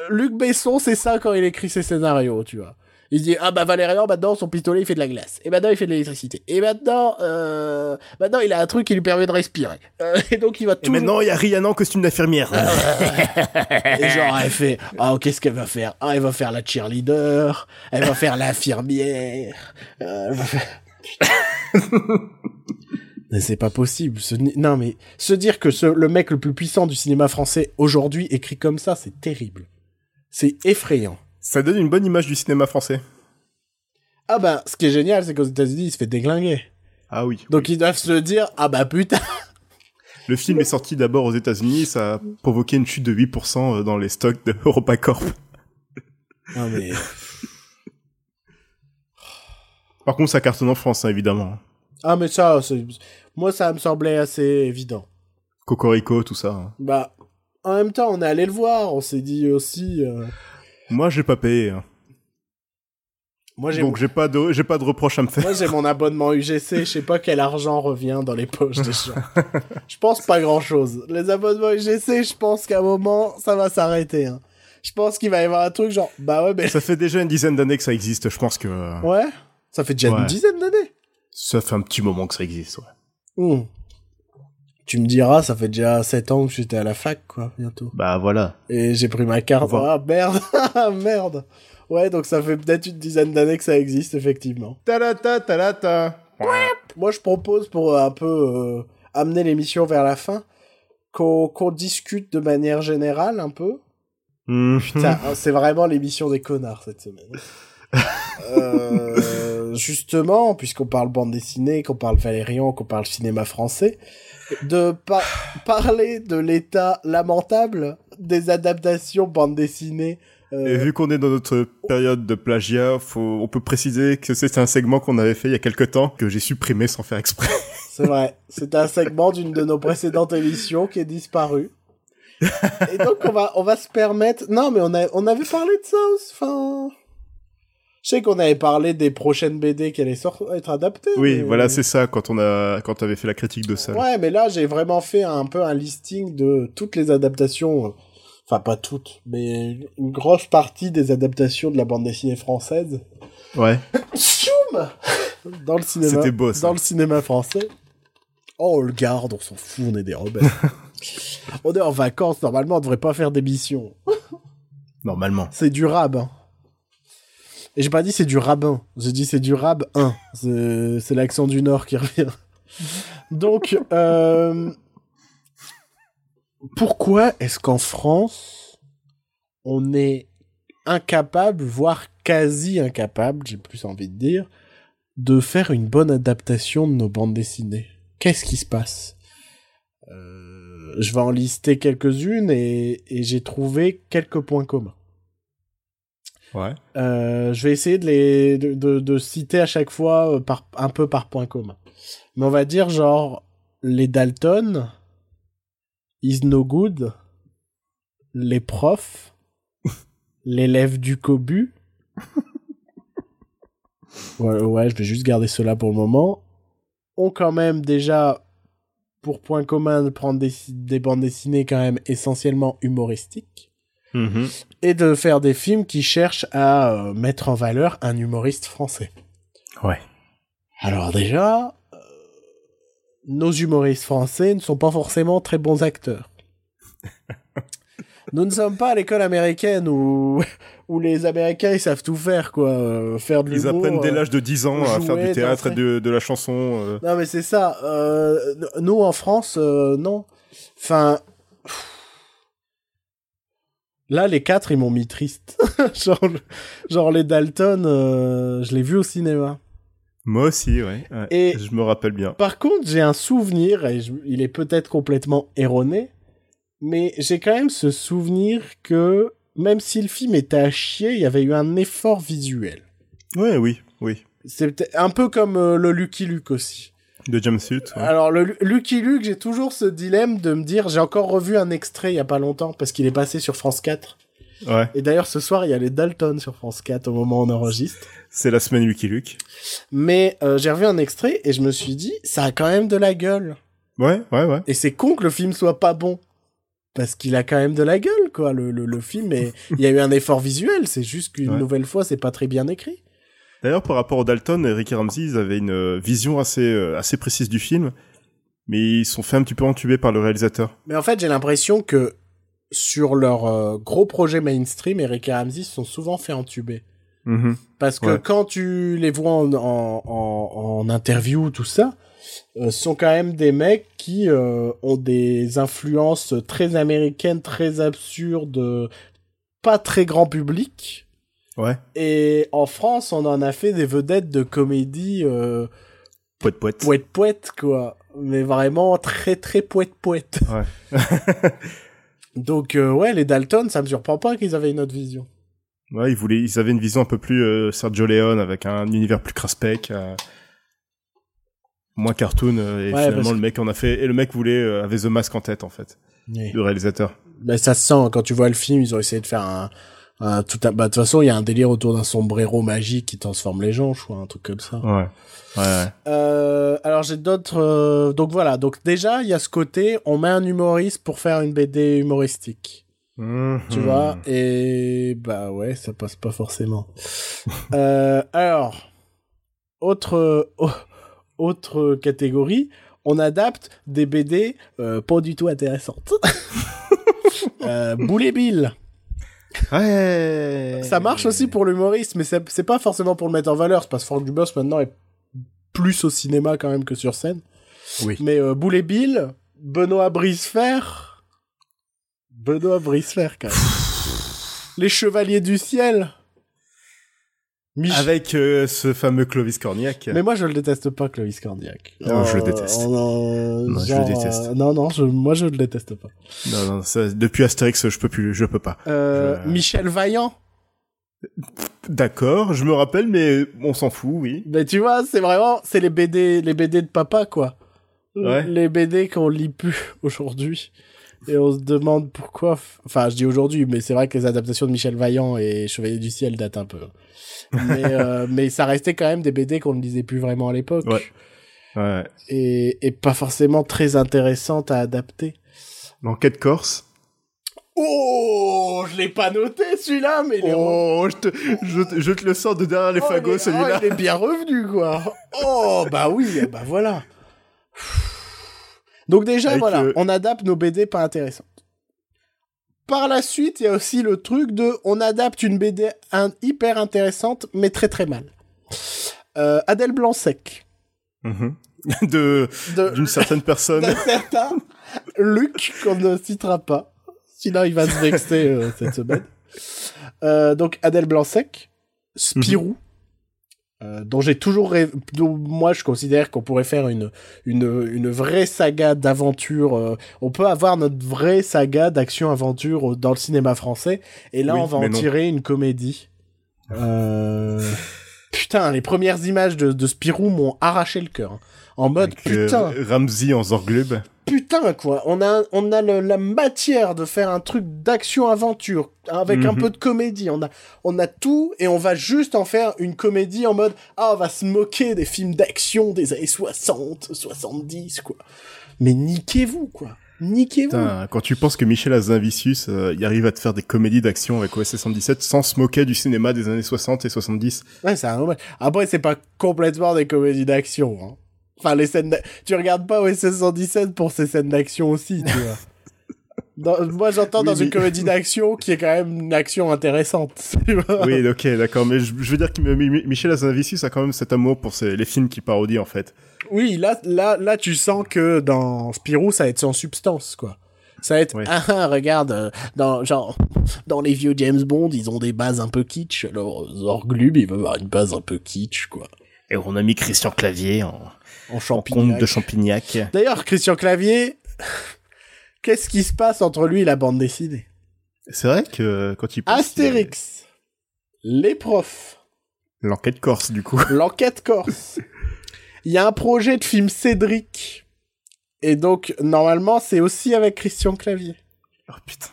Luc Besson, c'est ça quand il écrit ses scénarios, tu vois. Il dit ah bah Valérian maintenant son pistolet il fait de la glace et maintenant il fait de l'électricité et maintenant euh, maintenant il a un truc qui lui permet de respirer Euh, et donc il va tout maintenant, il y a Rihanna en costume d'infirmière. et genre, elle fait, ah, qu'est-ce qu'elle va faire? Ah, elle va faire la cheerleader, elle va faire l'infirmière, euh, elle va faire... mais c'est pas possible. Ce... Non, mais se dire que ce... le mec le plus puissant du cinéma français aujourd'hui écrit comme ça, c'est terrible. C'est effrayant. Ça donne une bonne image du cinéma français. Ah bah, ce qui est génial, c'est qu'aux États-Unis, il se fait déglinguer. Ah oui. Donc ils doivent se dire, ah bah putain. Le film est sorti d'abord aux États-Unis, ça a provoqué une chute de 8% dans les stocks de EuropaCorp. Non mais, Par contre, ça cartonne en France, hein, évidemment. Ah mais ça, moi ça me semblait assez évident. Cocorico, tout ça. hein. Bah, en même temps, on est allé le voir, on s'est dit aussi. euh, Moi, j'ai pas payé. hein. Moi j'ai Donc, j'ai pas de, j'ai pas de reproche à me faire. moi j'ai mon abonnement UGC, je sais pas quel argent revient dans les poches des gens. Je pense pas grand chose. Les abonnements UGC, je pense qu'à un moment ça va s'arrêter. hein. Je pense qu'il va y avoir un truc genre bah ouais mais Ça fait déjà une dizaine d'années que ça existe. Je pense que euh, ouais, ça fait déjà Ouais. une dizaine d'années. Ça fait un petit moment que ça existe. Ouais. Hmm. Tu me diras, ça fait déjà 7 ans que j'étais à la fac quoi, bientôt. Bah voilà. Et j'ai pris ma carte. Ah merde, merde. Ouais, donc ça fait peut-être une dizaine d'années que ça existe effectivement. Talata, talata. Moi, je propose pour euh, un peu euh, amener l'émission vers la fin qu'on qu'on discute de manière générale un peu. Mhm. Putain, hein, c'est vraiment l'émission des connards cette semaine. Euh, justement, puisqu'on parle bande dessinée, qu'on parle Valérian, qu'on parle cinéma français, de pa- parler de l'état lamentable des adaptations bande dessinée. euh, Et vu qu'on est dans notre période de plagiat, faut, on peut préciser que c'est un segment qu'on avait fait il y a quelques temps, que j'ai supprimé sans faire exprès. C'est vrai. C'est un segment d'une de nos précédentes émissions qui est disparu. Et donc on va on va se permettre. Non mais on a on avait parlé de ça. Enfin, je sais qu'on avait parlé des prochaines BD qui allaient être adaptées. Oui, mais- voilà, c'est ça, quand on a, quand t'avais fait la critique de ça. Ouais, mais là j'ai vraiment fait un peu un listing de toutes les adaptations. Enfin pas toutes, mais une grosse partie des adaptations de la bande dessinée française Ouais. Tchoum dans le cinéma. C'était beau, ça. Dans le cinéma français. Oh, on le garde, on s'en fout, on est des rebelles. on est en vacances, normalement, on devrait pas faire d'émission. Normalement. C'est du rab. hein. Et j'ai pas dit c'est du rabbin, j'ai dit c'est du rab 1. C'est l'accent du Nord qui revient. Donc, euh, pourquoi est-ce qu'en France, on est incapable, voire quasi incapable, j'ai plus envie de dire, de faire une bonne adaptation de nos bandes dessinées? Qu'est-ce qui se passe? Euh, Je vais en lister quelques-unes et j'ai trouvé quelques points communs. Ouais. Euh, je vais essayer de les de, de, de citer à chaque fois euh, par un peu par point commun. Mais on va dire genre les Dalton, Is No Good, les profs, l'élève du cobu. ouais, ouais, je vais juste garder cela pour le moment. Ont quand même déjà pour point commun de prendre des, des bandes dessinées quand même essentiellement humoristiques Mhm. et de faire des films qui cherchent à euh, mettre en valeur un humoriste français. Ouais. Alors déjà, euh, nos humoristes français ne sont pas forcément très bons acteurs. Nous ne sommes pas à l'école américaine où, où les Américains ils savent tout faire quoi, euh, faire de Ils apprennent dès euh. l'âge de 10 ans à faire du théâtre et de, de la chanson. Non mais c'est ça. nous en France, non. Enfin, là les quatre ils m'ont mis triste. genre, genre les Dalton, euh, je l'ai vu au cinéma. Moi aussi, ouais. ouais. Et- Je me rappelle bien. Par contre, j'ai un souvenir, et je- il est peut-être complètement erroné, mais j'ai quand même ce souvenir que même si le film était à chier, il y avait eu un effort visuel. Ouais, oui, oui. C'est un peu comme euh, le Lucky Luke aussi. De jumpsuit. ouais. Alors le Lu- Lucky Luke, j'ai toujours ce dilemme de me dire, j'ai encore revu un extrait il y a pas longtemps parce qu'il est passé sur France 4. Ouais. Et d'ailleurs ce soir il y a les Dalton sur France 4 au moment où on enregistre. C'est la semaine Lucky Luke. Mais euh, j'ai revu un extrait et je me suis dit, ça a quand même de la gueule. Ouais, ouais, ouais. Et c'est con que le film soit pas bon. Parce qu'il a quand même de la gueule, quoi, le, le, le film. Et il y a eu un effort visuel, c'est juste qu'une Ouais. nouvelle fois, c'est pas très bien écrit. D'ailleurs, par rapport au Dalton, Rick et Ramsey, ils avaient une euh, vision assez, euh, assez précise du film, mais ils sont fait un petit peu entuber par le réalisateur. Mais en fait, j'ai l'impression que sur leur euh, gros projet mainstream, Eric et Ramsey se sont souvent fait entuber. Mhm. Parce que Ouais. quand tu les vois en, en, en, en interview, tout ça, euh, ce sont quand même des mecs qui euh, ont des influences très américaines, très absurdes, pas très grand public. Ouais. Et en France, on en a fait des vedettes de comédie euh, Poète poète. poète poète quoi. Mais vraiment très très poète poète. Ouais. Donc euh, ouais, les Dalton, ça me surprend pas qu'ils avaient une autre vision. Ouais, ils voulaient, ils avaient une vision un peu plus euh, Sergio Leone avec un univers plus craspec, euh, moins cartoon. et Ouais, finalement, le mec en a fait, et le mec voulait avait The Mask en tête en fait, le réalisateur. Mais ça se sent quand tu vois le film, ils ont essayé de faire un, un tout un... bah de toute façon, il y a un délire autour d'un sombrero magique qui transforme les gens, je crois, un truc comme ça. Ouais. Ouais. ouais. Euh, alors j'ai d'autres euh, donc voilà, donc déjà il y a ce côté on met un humoriste pour faire une BD humoristique. tu Mhm. vois? Et bah ouais ça passe pas forcément euh, alors autre au- autre catégorie on adapte des BD euh, pas du tout intéressantes euh, Boulet Bill Ouais. ça marche aussi pour l'humoriste mais c'est pas forcément pour le mettre en valeur c'est parce que Franck Dubos maintenant est plus au cinéma quand même que sur scène Oui. mais euh, Boulet Bill Benoît Brisefer Benoît Brisefer quand même les Chevaliers du Ciel. Mich- Avec euh, ce fameux Clovis Cornillac. Mais moi, je le déteste pas, Clovis Cornillac. Non, je le déteste. euh, Non, je le déteste. euh, non, non, je, moi, je le déteste pas. Non, non, ça, depuis Astérix, je peux plus, je peux pas. Euh, Je- Michel Vaillant. D'accord, je me rappelle, mais on s'en fout, oui. Mais tu vois, c'est vraiment, c'est les BD, les BD de papa, quoi. Ouais. Les BD qu'on lit plus aujourd'hui. Et on se demande pourquoi. Enfin, je dis aujourd'hui, mais c'est vrai que les adaptations de Michel Vaillant et Chevalier du Ciel datent un peu. Mais, euh, mais ça restait quand même des BD qu'on ne lisait plus vraiment à l'époque. Ouais. Ouais. Et, et pas forcément très intéressantes à adapter. L'enquête corse. Oh, je l'ai pas noté celui-là, mais il est Oh, je te, je, je te le sors de derrière les Oh, fagots, est- celui-là. oh, il est bien revenu, quoi. Oh, bah oui, eh bah voilà. Donc déjà, Avec, voilà, euh, on adapte nos BD pas intéressantes. Par la suite, il y a aussi le truc de, on adapte une BD un- hyper intéressante, mais très très mal. Euh, Adèle Blanc-Sec. Mhm. De, De, d'une certaine personne. d'un certain Luc, qu'on ne citera pas. Sinon, il va se vexer euh, cette semaine. Donc, Adèle Blanc-Sec, Spirou, euh, dont j'ai toujours rêvé... moi, je considère qu'on pourrait faire une, une, une vraie saga d'aventure. euh, on peut avoir notre vraie saga d'action-aventure euh, dans le cinéma français. Et là, Oui, on va en non. tirer une comédie. Euh... Putain, les premières images de, de Spirou m'ont arraché le cœur. En mode, Avec, euh, putain, Ramsey en Zorglub. putain quoi, on a on a le- la matière de faire un truc d'action aventure avec un Mhm. peu de comédie, on a on a tout et on va juste en faire une comédie en mode ah on va se moquer des films d'action des années 60, 70 quoi. Mais niquez-vous quoi. Niquez-vous. Quand tu penses que Michel Azanavicius euh, il arrive à te faire des comédies d'action avec OS 77 sans se moquer du cinéma des années 60 et 70. Ouais, c'est un hommage. Après c'est pas complètement des comédies d'action hein. Enfin les scènes tu regardes pas OSS 117 pour ces scènes d'action aussi, tu vois. Dans- moi j'entends Oui, dans une comédie d'action qui est quand même une action intéressante, oui, ok, d'accord, mais je, je veux dire que Mi- Mi- Michel Azanavicius a quand même cet amour pour ses- les films qu'il parodie en fait. Oui, là, là, là, tu sens que dans Spirou, ça va être sans substance, quoi. Ça va être, ah, ah, regarde, euh, dans, genre, dans les vieux James Bond, ils ont des bases un peu kitsch, alors Zorglub, il va avoir une base un peu kitsch, quoi. Et on a mis Christian Clavier en, En champignon. comte de Champignac. D'ailleurs, Christian Clavier, qu'est-ce qui se passe entre lui et la bande dessinée? C'est vrai que quand il pense, Astérix, les profs, l'enquête corse du coup. l'enquête corse. Il y a un projet de film Cédric. Et donc, normalement, c'est aussi avec Christian Clavier. Oh putain.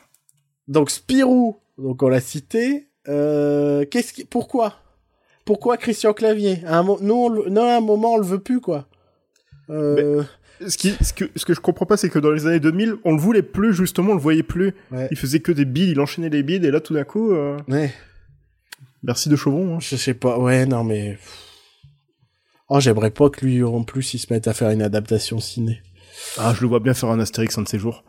Donc Spirou, donc on l'a cité. Euh, qu'est-ce qui, pourquoi, pourquoi Christian Clavier? À un mo- nous, on le- non, à un moment, on le veut plus quoi. Euh, Ce, qui, ce, que, ce que je comprends pas, c'est que dans les années 2000, on le voulait plus, justement, on le voyait plus. Ouais. Il faisait que des bides, il enchaînait les bides, et là, tout d'un coup, euh, ouais, merci de Chauvon. Hein. je sais pas. Ouais, non mais. Oh, j'aimerais pas que lui en plus il se mette à faire une adaptation ciné. Ah, je le vois bien faire un Astérix un de ces jours.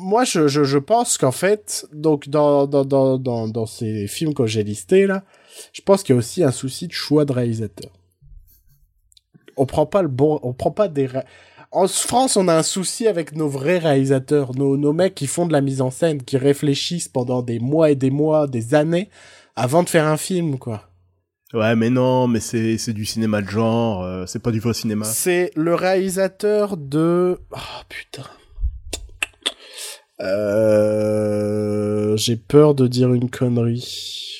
Moi, je, je, je pense qu'en fait, donc dans, dans, dans, dans, dans ces films que j'ai listés là, je pense qu'il y a aussi un souci de choix de réalisateur. On prend pas le bon, on prend pas des. En France, on a un souci avec nos vrais réalisateurs, nos, nos mecs qui font de la mise en scène, qui réfléchissent pendant des mois et des mois, des années, avant de faire un film, quoi. Ouais, mais non, mais c'est c'est du cinéma de genre, euh, c'est pas du vrai cinéma. C'est le réalisateur de. Oh putain. Euh... J'ai peur de dire une connerie.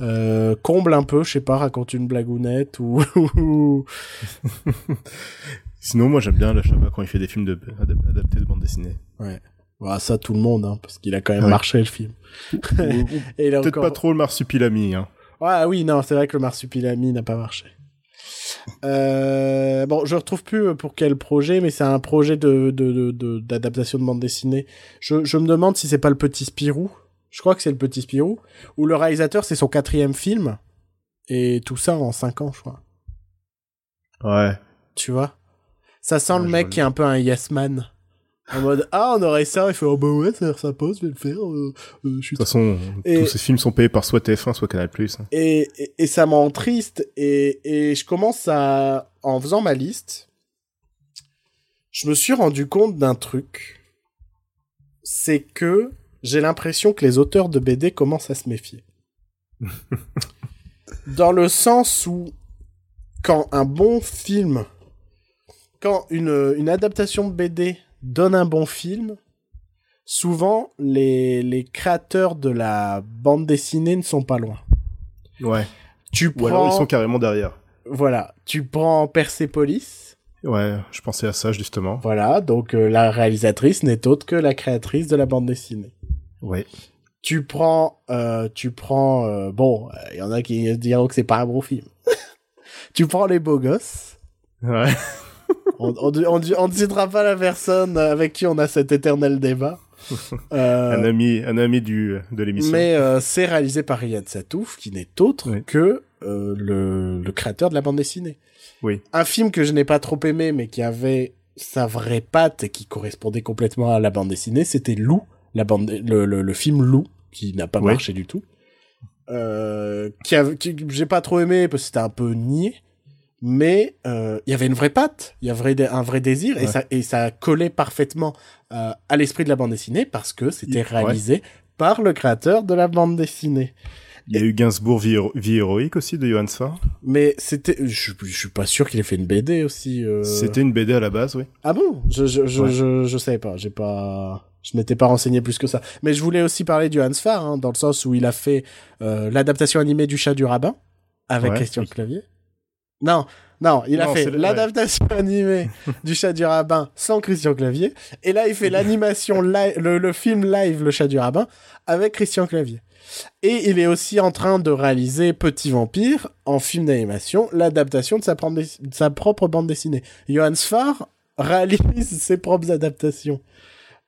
Euh, comble un peu, je sais pas, raconte une blagounette ou. Sinon, moi, j'aime bien la Chabat quand il fait des films de, adap- adaptés de bande dessinée. ouais. Voilà, ça tout le monde, hein, parce qu'il a quand même Ouais. marché le film. Peut-être encore- pas trop le marsupilami, hein. Ah oui, non, c'est vrai que le marsupilami n'a pas marché. Euh, bon, je retrouve plus euh, pour quel projet, mais c'est un projet de de- de- de- d'adaptation de, bande dessinée. Je, je me demande si c'est pas le Petit Spirou. Je crois que c'est le Petit Spirou. Où le réalisateur, c'est son quatrième film. Et tout ça en cinq ans, je crois. Ouais. Tu vois? Ça sent Ouais, le mec qui est un peu un yes man. En mode, ah, on aurait ça. Il fait, oh bah ouais, ça a l'air sympa, je vais le faire. euh, euh, je suis De toute façon, Et- tous ces films sont payés par soit TF1, soit Canal+. hein. et, et, et ça m'en triste et, et je commence à en faisant ma liste je me suis rendu compte d'un truc c'est que j'ai l'impression que les auteurs de BD commencent à se méfier Dans le sens où, quand un bon film, quand une, une adaptation de BD donne un bon film, souvent les, les créateurs de la bande dessinée ne sont pas loin. Ouais. Tu Ou alors ils prends, sont carrément derrière. voilà, tu prends Persepolis, Ouais, je pensais à ça justement. voilà, donc euh, la réalisatrice n'est autre que la créatrice de la bande dessinée. Ouais. tu prends, euh, tu prends, euh, bon, il y en a qui diront que c'est pas un bon film. tu prends les beaux gosses. Ouais. On, on, on, on ne citera pas la personne avec qui on a cet éternel débat. Euh, Un ami, un ami du de l'émission. mais euh, c'est réalisé par Riyad Satouf, qui n'est autre Oui. que euh, le, le créateur de la bande dessinée. Oui. Un film que je n'ai pas trop aimé, mais qui avait sa vraie patte et qui correspondait complètement à la bande dessinée, c'était Lou, la bande, le, le, le film Lou, qui n'a pas marché du tout. Euh, qui j'ai pas trop aimé parce que c'était un peu niais, mais euh, il y avait une vraie patte, il y avait un vrai désir et ça et ça collait parfaitement euh, à l'esprit de la bande dessinée parce que c'était Ouais. réalisé par le créateur de la bande dessinée. Il y a eu Gainsbourg vie, vie héroïque aussi de Johan Sfar. Mais c'était, je, je suis pas sûr qu'il ait fait une BD aussi. euh. C'était une BD à la base, oui. Ah bon? Je je je, Ouais. je je savais pas. J'ai pas. Je m'étais pas renseigné plus que ça. Mais je voulais aussi parler du Hans Farr, hein, dans le sens où il a fait euh, l'adaptation animée du Chat du rabbin avec Ouais. Christian Clavier. Non, non, il a fait l'adaptation animée du Chat du rabbin sans Christian Clavier. Et là, il fait l'animation live, le, le film live Le Chat du rabbin avec Christian Clavier. Et il est aussi en train de réaliser Petit Vampire en film d'animation, l'adaptation de sa, de propre bande dessinée. Johannes Farr réalise ses propres adaptations.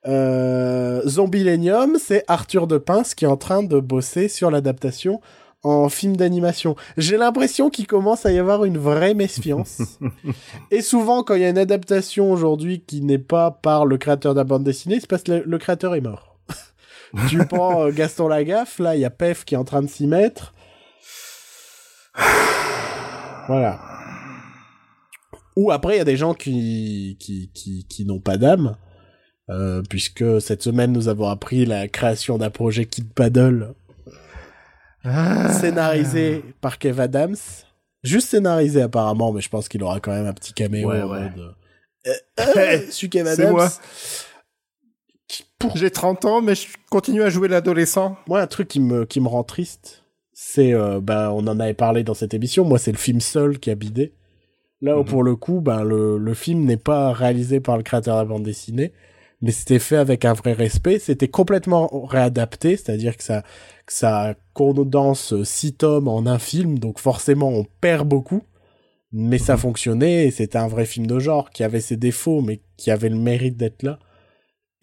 Euh, Zombilenium, c'est Arthur de Pince qui est en train de bosser sur l'adaptation en film d'animation. J'ai l'impression qu'il commence à y avoir une vraie méfiance. Et souvent, quand il y a une adaptation aujourd'hui qui n'est pas par le créateur de la bande dessinée, c'est parce que le, le créateur est mort. tu prends euh, Gaston Lagaffe, là, il y a Pef qui est en train de s'y mettre. Voilà. Ou après, il y a des gens qui, qui, qui, qui n'ont pas d'âme. Euh, puisque cette semaine, nous avons appris la création d'un projet Kid Paddle scénarisé par Kev Adams. Juste scénarisé apparemment, mais je pense qu'il aura quand même un petit caméo. Ouais, en ouais. mode, euh, euh, je suis Kev Adams. moi. Qui- Pour J'ai 30 ans, mais je continue à jouer l'adolescent. moi, un truc qui me, qui me rend triste, c'est, euh, ben, on en avait parlé dans cette émission, moi, c'est le film Seul qui a bidé. Là où, Mhm. pour le coup, ben, le, le film n'est pas réalisé par le créateur de la bande dessinée, mais c'était fait avec un vrai respect. C'était complètement réadapté, c'est-à-dire que ça, que ça condense six tomes en un film, donc forcément, on perd beaucoup. Mais ça Mhm. fonctionnait, et c'était un vrai film de genre, qui avait ses défauts, mais qui avait le mérite d'être là.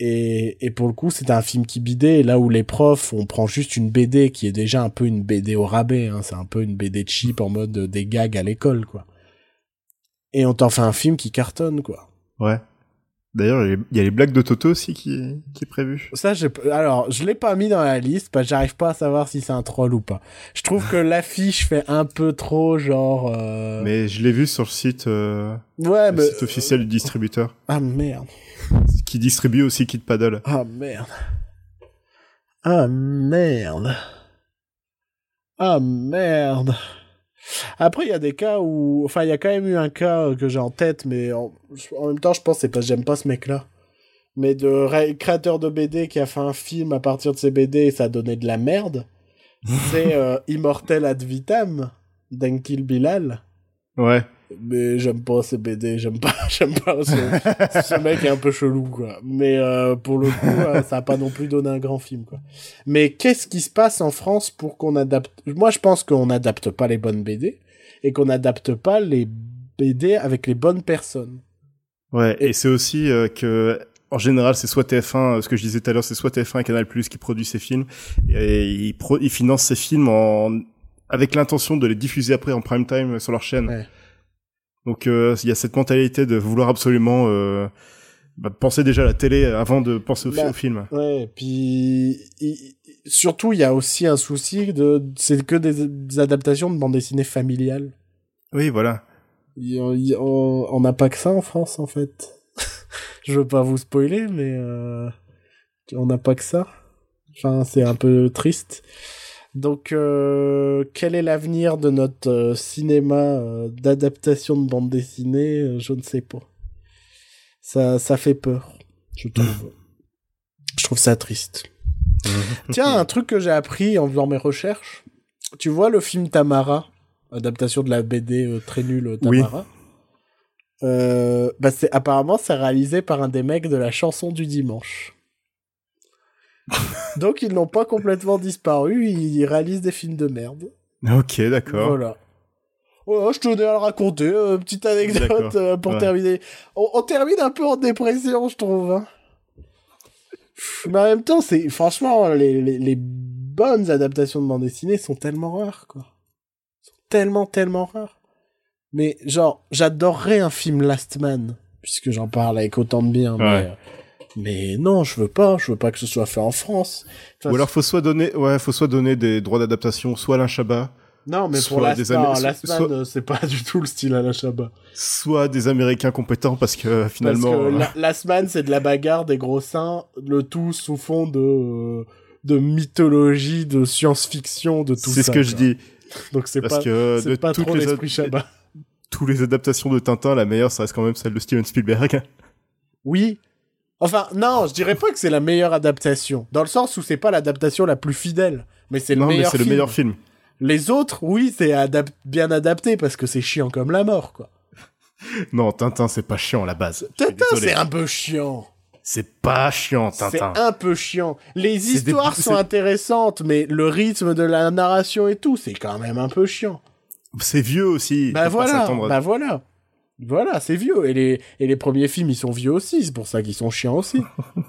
Et, et pour le coup, c'était un film qui bidait, là où les profs, on prend juste une BD qui est déjà un peu une BD au rabais, hein, c'est un peu une BD cheap en mode des gags à l'école, quoi. Et on t'en fait un film qui cartonne, quoi. Ouais. D'ailleurs, il y a- les blagues de Toto aussi qui, qui est prévu. Ça, j'ai, alors, je l'ai pas mis dans la liste, parce que j'arrive pas à savoir si c'est un troll ou pas. Je trouve que l'affiche fait un peu trop, genre, euh... Mais je l'ai vu sur le site, euh, ouais, le mais, site officiel du distributeur, ah merde. qui distribue aussi Kid Paddle. Ah merde. Ah merde. Ah merde. Après, il y a des cas où... Enfin, il y a quand même eu un cas que j'ai en tête, mais en, en même temps, je pense que c'est parce que j'aime pas ce mec-là. Mais de ré- créateur de BD qui a fait un film à partir de ses BD et ça a donné de la merde, c'est euh, Immortel Ad Vitam d'Enkil Bilal. Ouais. Mais j'aime pas ces BD, j'aime pas, j'aime pas ce, ce mec est un peu chelou, quoi. Mais euh, pour le coup, euh, ça a pas non plus donné un grand film, quoi. Mais qu'est-ce qui se passe en France pour qu'on adapte Moi, je pense qu'on n'adapte pas les bonnes BD et qu'on n'adapte pas les BD avec les bonnes personnes. Ouais. Et, c'est aussi euh, que, en général, c'est soit TF1, euh, ce que je disais tout à l'heure, c'est soit TF1 et Canal Plus qui produit ces films, et ils, pro ils financent ces films en, avec l'intention de les diffuser après en prime time sur leur chaîne. Ouais. Donc euh, il y a cette mentalité de vouloir absolument euh, bah, penser déjà à la télé avant de penser au, fi- Bah, au film. Ouais, puis il- surtout, il y a aussi un souci de, c'est que des, des adaptations de bande dessinée familiale. Oui, voilà. Il il on n'a pas que ça en France, en fait. Je veux pas vous spoiler, mais euh, on n'a pas que ça. Enfin, c'est un peu triste. Donc, euh, quel est l'avenir de notre euh, cinéma euh, d'adaptation de bande dessinée Je ne sais pas. Ça, ça fait peur, je trouve. je trouve ça triste. Tiens, un truc que j'ai appris en faisant mes recherches. Tu vois le film Tamara, adaptation de la BD très nulle Oui. Tamara? Euh, bah c'est apparemment c'est réalisé par un des mecs de la chanson du dimanche. Donc ils n'ont pas complètement disparu, ils réalisent des films de merde. Ok, d'accord. Voilà. Voilà, je tenais à le raconter, euh, petite anecdote euh, pour Ouais. terminer. On, on termine un peu en dépression, je trouve. hein. Mais en même temps, c'est franchement les, les, les bonnes adaptations de bande dessinée sont tellement rares, quoi. Sont tellement, tellement rares. Mais genre, j'adorerais un film Last Man, puisque j'en parle avec autant de bien. Mais, Ouais. euh, mais non, je veux pas. Je veux pas que ce soit fait en France. Enfin, Ou alors faut soit donner, ouais, faut soit donner des droits d'adaptation, soit Alain Chabat, non, mais pour soit des non, so- Last Man, soit- euh, c'est pas du tout le style Alain Chabat. soit des Américains compétents parce que finalement. Parce que euh, la, Last Man, c'est de la bagarre, des gros seins, le tout sous fond de, euh, de mythologie, de science-fiction, de tout ça. c'est ce que je dis. Donc c'est Parce pas, que de pas toutes trop les, l'esprit Chabat. tous les adaptations de Tintin, la meilleure, ça reste quand même celle de Steven Spielberg. Oui. Enfin, non, je dirais pas que c'est la meilleure adaptation. Dans le sens où c'est pas l'adaptation la plus fidèle. Mais c'est le non, mais meilleur c'est le film. meilleur film. Les autres, oui, c'est adap- bien adapté parce que c'est chiant comme la mort, quoi. Non, Tintin, c'est pas chiant à la base. Tintin, c'est un peu chiant. C'est pas chiant, C'est Tintin. un peu chiant. Les C'est des- histoires sont c'est- intéressantes, mais le rythme de la narration et tout, c'est quand même un peu chiant. C'est vieux aussi. Bah voilà, bah voilà. Voilà, c'est vieux. Et les, et les premiers films, ils sont vieux aussi, c'est pour ça qu'ils sont chiants aussi.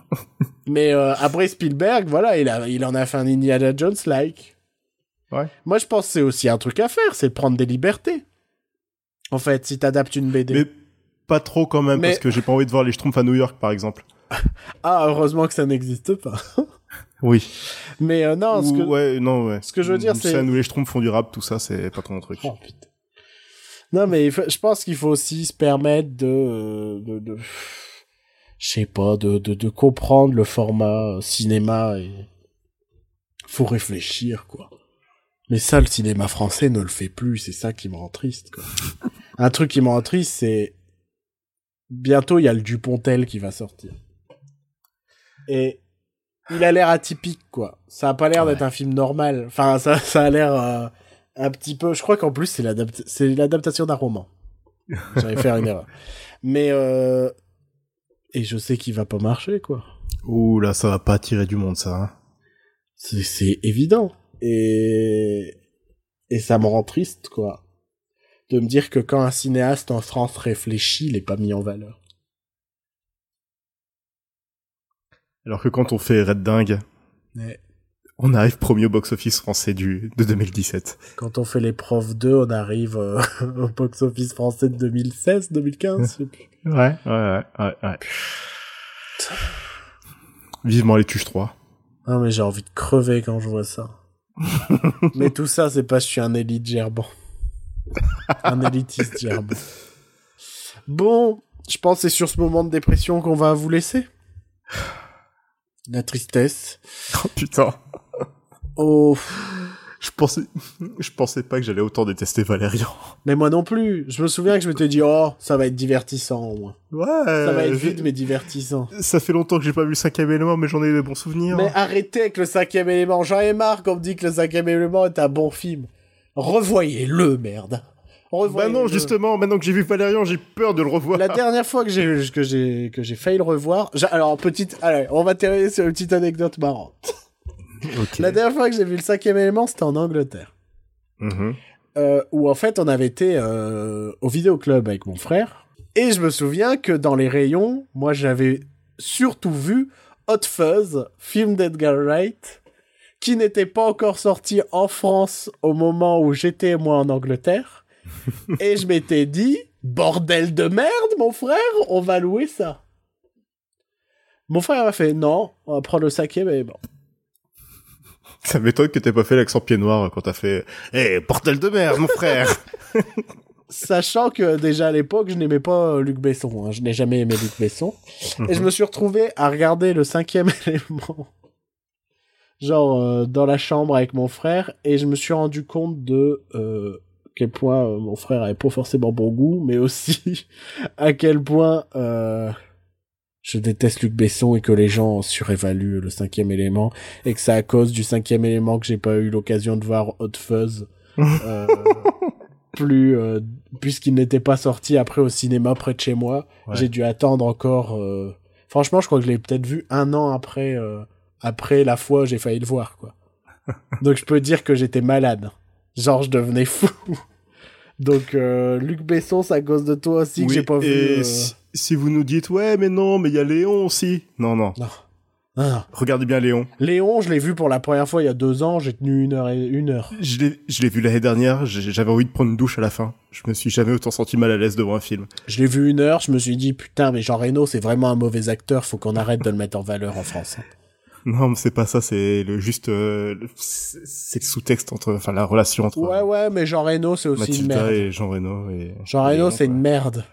Mais euh, après Spielberg, voilà, il, a, il en a fait un Indiana Jones-like. Ouais. Moi, je pense que c'est aussi un truc à faire, c'est de prendre des libertés. En fait, si t'adaptes une BD. Mais pas trop quand même, Mais- parce que j'ai pas envie de voir les Schtroumpfs à New York, par exemple. Ah, heureusement que ça n'existe pas. Oui. Mais euh, non, ce que... Ouais, non, ouais. ce que je veux dire, c'est- Ça, nous les Schtroumpfs font du rap, tout ça, c'est pas trop mon truc. Oh, putain. Non, mais je pense qu'il faut aussi se permettre de, euh, de, de- je sais pas, de, de, de comprendre le format euh, cinéma et faut réfléchir, quoi. Mais ça, le cinéma français ne le fait plus, c'est ça qui me rend triste, quoi. Un truc qui me rend triste, c'est bientôt il y a le Dupontel qui va sortir. Et il a l'air atypique, quoi. Ça a pas l'air d'être un film normal. Enfin, ça, ça a l'air euh, un petit peu. Je crois qu'en plus c'est l'adapt- c'est l'adaptation d'un roman. J'allais faire une erreur. Mais euh... et je sais qu'il va pas marcher, quoi. Ouh là, ça va pas attirer du monde, ça. hein. C'est c'est évident. Et et ça me rend triste, quoi. De me dire que quand un cinéaste en France réfléchit, il est pas mis en valeur. Alors que quand on fait Red Dingue, Ouais. On arrive premier au box-office français du, de 2017. Quand on fait les profs 2, on arrive euh, au box-office français de 2016, 2015, je sais plus. Ouais, ouais, ouais, ouais, ouais. Vivement les Tuches 3. Ah, mais j'ai envie de crever quand je vois ça. mais tout ça, c'est parce que je suis un élite gerbant. un élitiste gerbant. Bon, je pense que c'est sur ce moment de dépression qu'on va vous laisser. La tristesse. Oh putain. Oh, Je pensais, je pensais pas que j'allais autant détester Valérian. mais moi non plus. Je me souviens que je m'étais dit, oh, ça va être divertissant au moins. Ouais. Ça va être vide, mais divertissant. Ça fait longtemps que j'ai pas vu le cinquième élément, mais j'en ai eu des bons souvenirs. Mais arrêtez avec le cinquième élément. J'en ai marre qu'on me dit que le cinquième élément est un bon film. Revoyez-le, merde. bah Revoyez non, justement, maintenant que j'ai vu Valérian, j'ai peur de le revoir. La dernière fois que j'ai que j'ai que j'ai failli le revoir, alors petite, allez, on va terminer sur une petite anecdote marrante. La dernière fois que j'ai vu le cinquième élément, c'était en Angleterre, Mhm. euh, où en fait on avait été euh, au vidéoclub avec mon frère, et je me souviens que dans les rayons, moi j'avais surtout vu Hot Fuzz, film d'Edgar Wright, qui n'était pas encore sorti en France au moment où j'étais moi en Angleterre, et je m'étais dit bordel de merde, mon frère, on va louer ça. Mon frère m'a fait non, on va prendre le cinquième élément. Ça m'étonne que t'aies pas fait l'accent pied noir quand t'as fait Eh, bordel de merde, mon frère Sachant que déjà à l'époque, je n'aimais pas euh, Luc Besson. hein. Je n'ai jamais aimé Luc Besson. Et je me suis retrouvé à regarder le cinquième élément. genre euh, dans la chambre avec mon frère et je me suis rendu compte de euh, quel point euh, mon frère avait pas forcément bon goût, mais aussi à quel point euh, je déteste Luc Besson et que les gens surévaluent le cinquième élément et que c'est à cause du cinquième élément que j'ai pas eu l'occasion de voir Hot Fuzz euh, plus euh, puisqu'il n'était pas sorti après au cinéma près de chez moi. Ouais. J'ai dû attendre encore. euh, Franchement, je crois que je l'ai peut-être vu un an après euh, après la fois où j'ai failli le voir quoi. Donc je peux dire que j'étais malade. Genre je devenais fou. Donc euh, Luc Besson, c'est à cause de toi aussi que j'ai pas vu. Si, vous nous dites, ouais, mais non, mais il y a Léon aussi. Non, non. Non. Non. Regardez bien Léon. Léon, je l'ai vu pour la première fois il y a deux ans. J'ai tenu une heure et une heure. Je l'ai, vu l'année dernière, j'avais envie de prendre une douche à la fin. Je me suis jamais autant senti mal à l'aise devant un film. Je l'ai vu une heure. Je me suis dit putain, mais Jean Reno, c'est vraiment un mauvais acteur. Faut qu'on arrête de le mettre en valeur en France. hein. Non, mais c'est pas ça, c'est le juste, euh, c'est le sous-texte entre, enfin, la relation entre Ouais, ouais, mais Jean Reno, c'est aussi une merde. et Jean Reno et Jean Reno, c'est une merde.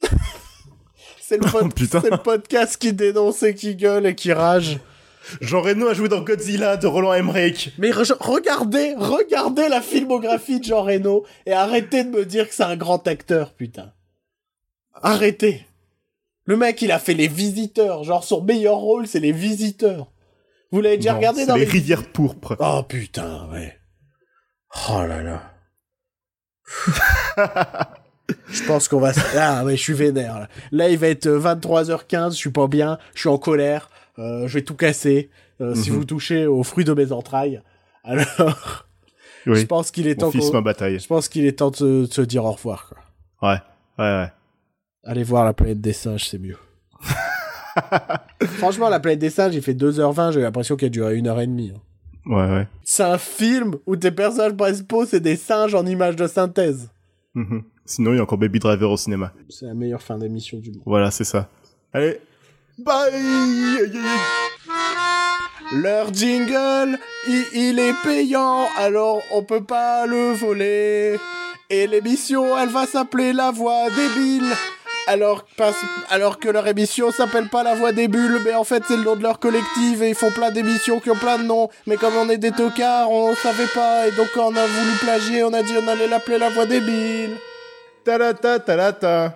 c'est le, pod- Oh, c'est le podcast qui dénonce et qui gueule et qui rage. Jean Reno a joué dans Godzilla de Roland Emmerich. Mais re- regardez, regardez la filmographie de Jean Reno et arrêtez de me dire que c'est un grand acteur, putain. Arrêtez. Le mec, il a fait Les Visiteurs. Genre, son meilleur rôle, c'est Les Visiteurs. Vous l'avez déjà Non, regardé dans les les... rivières pourpres. Oh, putain, ouais. Oh là là. je pense qu'on va... Ah, ouais, je suis vénère, là. Là, il va être euh, 23h15, je suis pas bien, je suis en colère, euh, je vais tout casser. Euh, Si Mhm. vous touchez aux fruits de mes entrailles, alors... Je pense qu'il est Mon temps fils, qu'on- ma bataille. je pense qu'il est temps de se, de se dire au revoir. Quoi. Ouais. Ouais, ouais. Allez voir la planète des singes, c'est mieux. Franchement, la planète des singes, il fait 2h20, j'ai l'impression qu'il a duré 1h30. hein. Ouais, ouais. C'est un film où tes personnages principaux, c'est des singes en images de synthèse. Mhm. Sinon, il y a encore Baby Driver au cinéma. C'est la meilleure fin d'émission du monde. Voilà, c'est ça. Allez. Bye! Leur jingle, il, il est payant, alors on peut pas le voler. Et l'émission, elle va s'appeler La Voix débile. Alors, parce- alors que leur émission s'appelle pas La Voix des Bulles, mais en fait c'est le nom de leur collectif et ils font plein d'émissions qui ont plein de noms. Mais comme on est des tocards, on savait pas et donc quand on a voulu plagier, on a dit on allait l'appeler La Voix Da da da da da da.